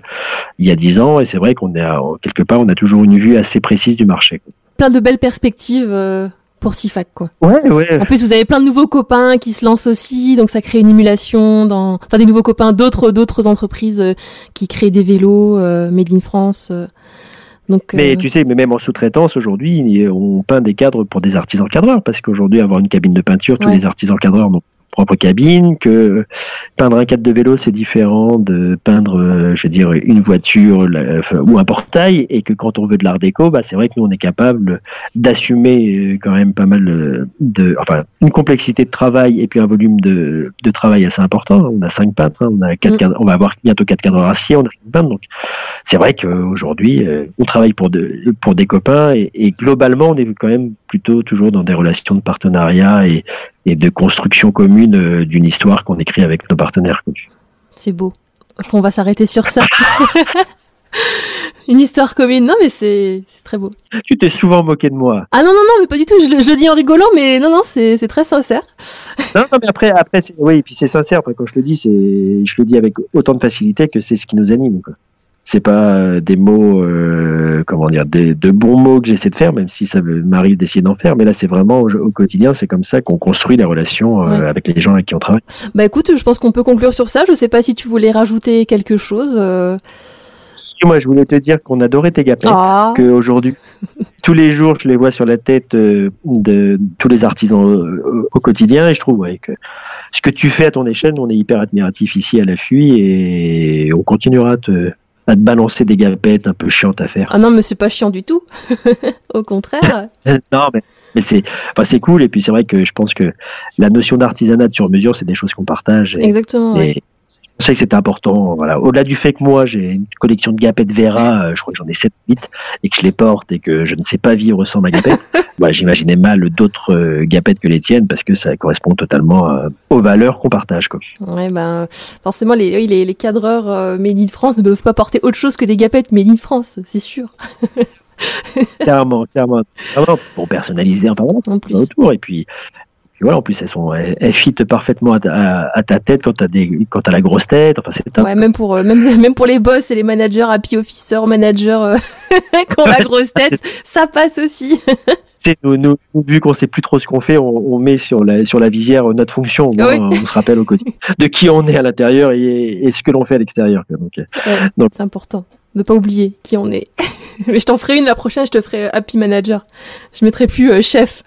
il y a dix ans. Et c'est vrai qu'on est quelque part, on a toujours une vue assez précise du marché. Plein de belles perspectives euh, pour Sifac, quoi. Ouais, ouais. En plus, vous avez plein de nouveaux copains qui se lancent aussi, donc ça crée une émulation dans, enfin, des nouveaux copains d'autres, d'autres entreprises euh, qui créent des vélos euh, made in France. Donc, mais tu sais, mais même en sous-traitance aujourd'hui, on peint des cadres pour des artisans cadreurs parce qu'aujourd'hui, avoir une cabine de peinture, tous les artisans cadreurs n'ont propre cabine, que peindre un cadre de vélo c'est différent de peindre, euh, je veux dire, une voiture ou un portail, et que quand on veut de l'art déco, bah c'est vrai que nous on est capable d'assumer euh, quand même pas mal euh, de, enfin, une complexité de travail et puis un volume de, de travail assez important. On a cinq peintres, hein, on a quatre, mm. on va avoir bientôt quatre cadres acier, on a cinq peintres, donc c'est vrai qu'aujourd'hui on travaille pour de, pour des copains et, et globalement on est quand même plutôt toujours dans des relations de partenariat et, et de construction commune euh, d'une histoire qu'on écrit avec nos partenaires. C'est beau. On va s'arrêter sur ça. Une histoire commune. Non, mais c'est très beau. Tu t'es souvent moqué de moi. Ah non, non, non, mais pas du tout. Je le, je le dis en rigolant, mais non, non, c'est très sincère. Non, non, mais après, après oui, et puis c'est sincère. Après, quand je le dis, je le dis avec autant de facilité que c'est ce qui nous anime. Quoi c'est pas euh, des mots, euh, comment dire, des, de bons mots que j'essaie de faire, même si ça m'arrive d'essayer d'en faire. Mais là, c'est vraiment au, quotidien, c'est comme ça qu'on construit les relations euh, avec les gens avec qui on travaille. Bah écoute, je pense qu'on peut conclure sur ça. Je sais pas si tu voulais rajouter quelque chose. Moi, je voulais te dire qu'on adorait tes gapettes, ah. qu'aujourd'hui, tous les jours, je les vois sur la tête de tous les artisans au, quotidien, et je trouve ouais, que ce que tu fais à ton échelle, on est hyper admiratif ici à la fuite, et on continuera à te à te balancer des galepettes un peu chiantes à faire. Ah non, mais c'est pas chiant du tout. Au contraire. non, mais, mais c'est enfin, c'est cool. Et puis c'est vrai que je pense que la notion d'artisanat sur mesure, c'est des choses qu'on partage. Exactement. Je sais que c'était important. Voilà. Au-delà du fait que moi, j'ai une collection de gapettes Vera, euh, je crois que j'en ai 7 8 et que je les porte et que je ne sais pas vivre sans ma gapette, bah, j'imaginais mal d'autres euh, gapettes que les tiennes parce que ça correspond totalement euh, aux valeurs qu'on partage. Quoi. Ouais, ben, forcément, les, les, les cadreurs Made in France ne peuvent pas porter autre chose que des gapettes Made in France, c'est sûr. clairement, clairement, pour personnaliser un peu autour. Et puis, voilà, en plus, elles, sont, elles, fit parfaitement à ta, tête quand t'as des, quand t'as la grosse tête. Enfin, c'est Ouais, même pour, euh, même, même pour les boss et les managers, happy officer, managers, euh, qui ont la grosse tête, ça passe aussi. c'est nous, nous, vu qu'on sait plus trop ce qu'on fait, on, on, met sur la, sur la visière notre fonction. On se rappelle au quotidien de qui on est à l'intérieur et, et, ce que l'on fait à l'extérieur. Donc, euh, donc... c'est important de pas oublier qui on est. Mais je t'en ferai une la prochaine, je te ferai happy manager. Je mettrai plus chef.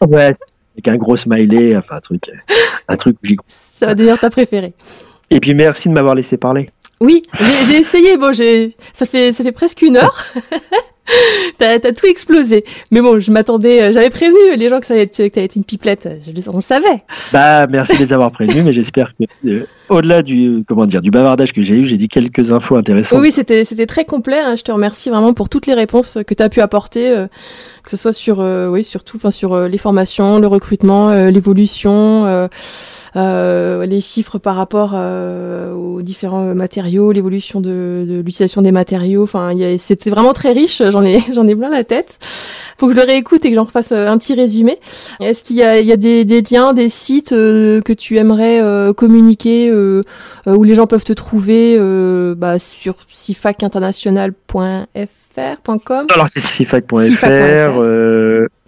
ouais avec un gros smiley, enfin un truc, un truc Ça va devenir ta préférée. Et puis merci de m'avoir laissé parler. Oui, j'ai essayé. Bon, j'ai, ça fait, ça fait presque une heure. t'as as tout explosé. Mais bon, je m'attendais, euh, j'avais prévenu les gens que ça allait être, que être une pipelette. on le savait. Bah, merci de les avoir prévenus, mais j'espère que euh, au-delà du comment dire du bavardage que j'ai eu, j'ai dit quelques infos intéressantes. Oui, c'était c'était très complet. Hein. Je te remercie vraiment pour toutes les réponses que tu as pu apporter, euh, que ce soit sur oui surtout enfin sur les formations, le recrutement, l'évolution. Euh, les chiffres par rapport euh, aux différents matériaux, l'évolution de, de l'utilisation des matériaux. Enfin, c'était vraiment très riche. J'en ai, j'en ai plein la tête. Faut que je le réécoute et que j'en fasse euh, un petit résumé. Est-ce qu'il y a, il y a des, des, liens, des sites que tu aimerais communiquer où les gens peuvent te trouver bah, sur sifacinternational.fr cyfac.fr.com Alors c'est cyfac.fr.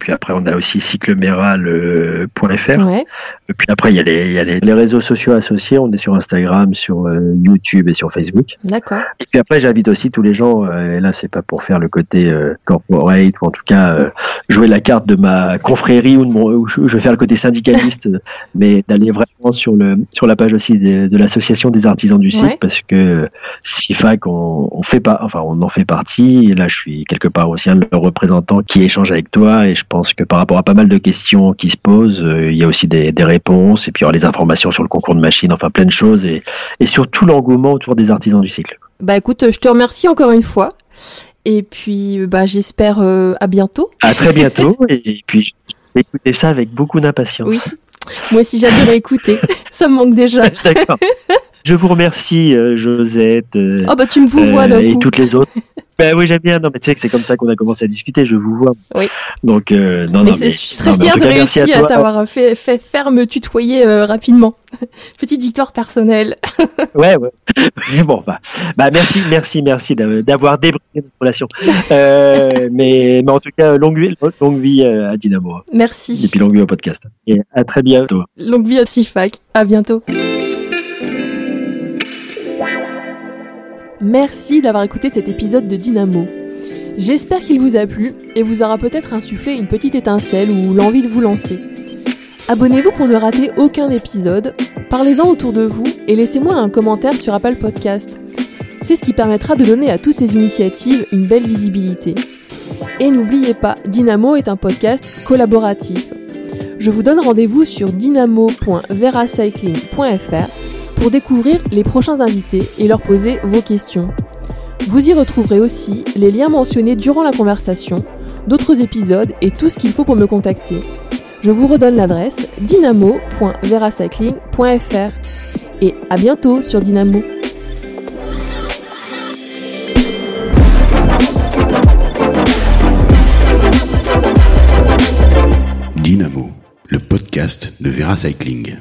Euh, puis après on a aussi cycleméral.fr. Ouais. Et puis après il y a, les, il y a les, les réseaux sociaux associés. On est sur Instagram, sur euh, YouTube et sur Facebook. D'accord. Et puis après j'invite aussi tous les gens. euh, et là c'est pas pour faire le côté euh, corporate ou en tout cas euh, jouer la carte de ma confrérie ou de mon, ou je vais faire le côté syndicaliste, euh, mais d'aller vraiment sur le sur la page aussi de, de l'association des artisans du site Ouais. parce que CIFAC on, on fait pas, enfin on en fait partie. Et là je suis quelque part aussi un de leurs représentants qui échange avec toi et je pense que par rapport à pas mal de questions qui se posent, euh, il y a aussi des, des réponses et puis il y aura les informations sur le concours de machines, enfin plein de choses et, et surtout l'engouement autour des artisans du cycle. Bah écoute, je te remercie encore une fois. Et puis, bah, j'espère euh, à bientôt. À très bientôt et, puis je vais écouter ça avec beaucoup d'impatience. Oui. Moi aussi, j'adorais écouter. Ça me manque déjà. D'accord. Je vous remercie, euh, Josette euh, Oh bah tu me vous vois d'un et toutes les autres. Ben oui, j'aime bien. Non, mais tu sais que c'est comme ça qu'on a commencé à discuter. Je vous vois. Oui. Donc, euh, non, Mais, non, mais, je suis très fière de réussir à, t'avoir fait, fait faire me tutoyer euh, rapidement. Petite victoire personnelle. Ouais, ouais. Mais bon, bah, bah, merci, merci, merci d'a- d'avoir débriefé notre relation. Euh, mais, mais en tout cas, longue vie, longue vie euh, à Dynamo. Et Merci. puis longue vie au podcast. Et à très bientôt. Longue vie à Sifac. À bientôt. Merci d'avoir écouté cet épisode de Dynamo. J'espère qu'il vous a plu et vous aura peut-être insufflé une petite étincelle ou l'envie de vous lancer. Abonnez-vous pour ne rater aucun épisode, parlez-en autour de vous et laissez-moi un commentaire sur Apple Podcast. C'est ce qui permettra de donner à toutes ces initiatives une belle visibilité. Et n'oubliez pas, Dynamo est un podcast collaboratif. Je vous donne rendez-vous sur dynamo.veracycling.fr découvrir les prochains invités et leur poser vos questions. Vous y retrouverez aussi les liens mentionnés durant la conversation, d'autres épisodes et tout ce qu'il faut pour me contacter. Je vous redonne l'adresse dynamo.veracycling.fr et à bientôt sur Dynamo. Dynamo, le podcast de Vera Cycling.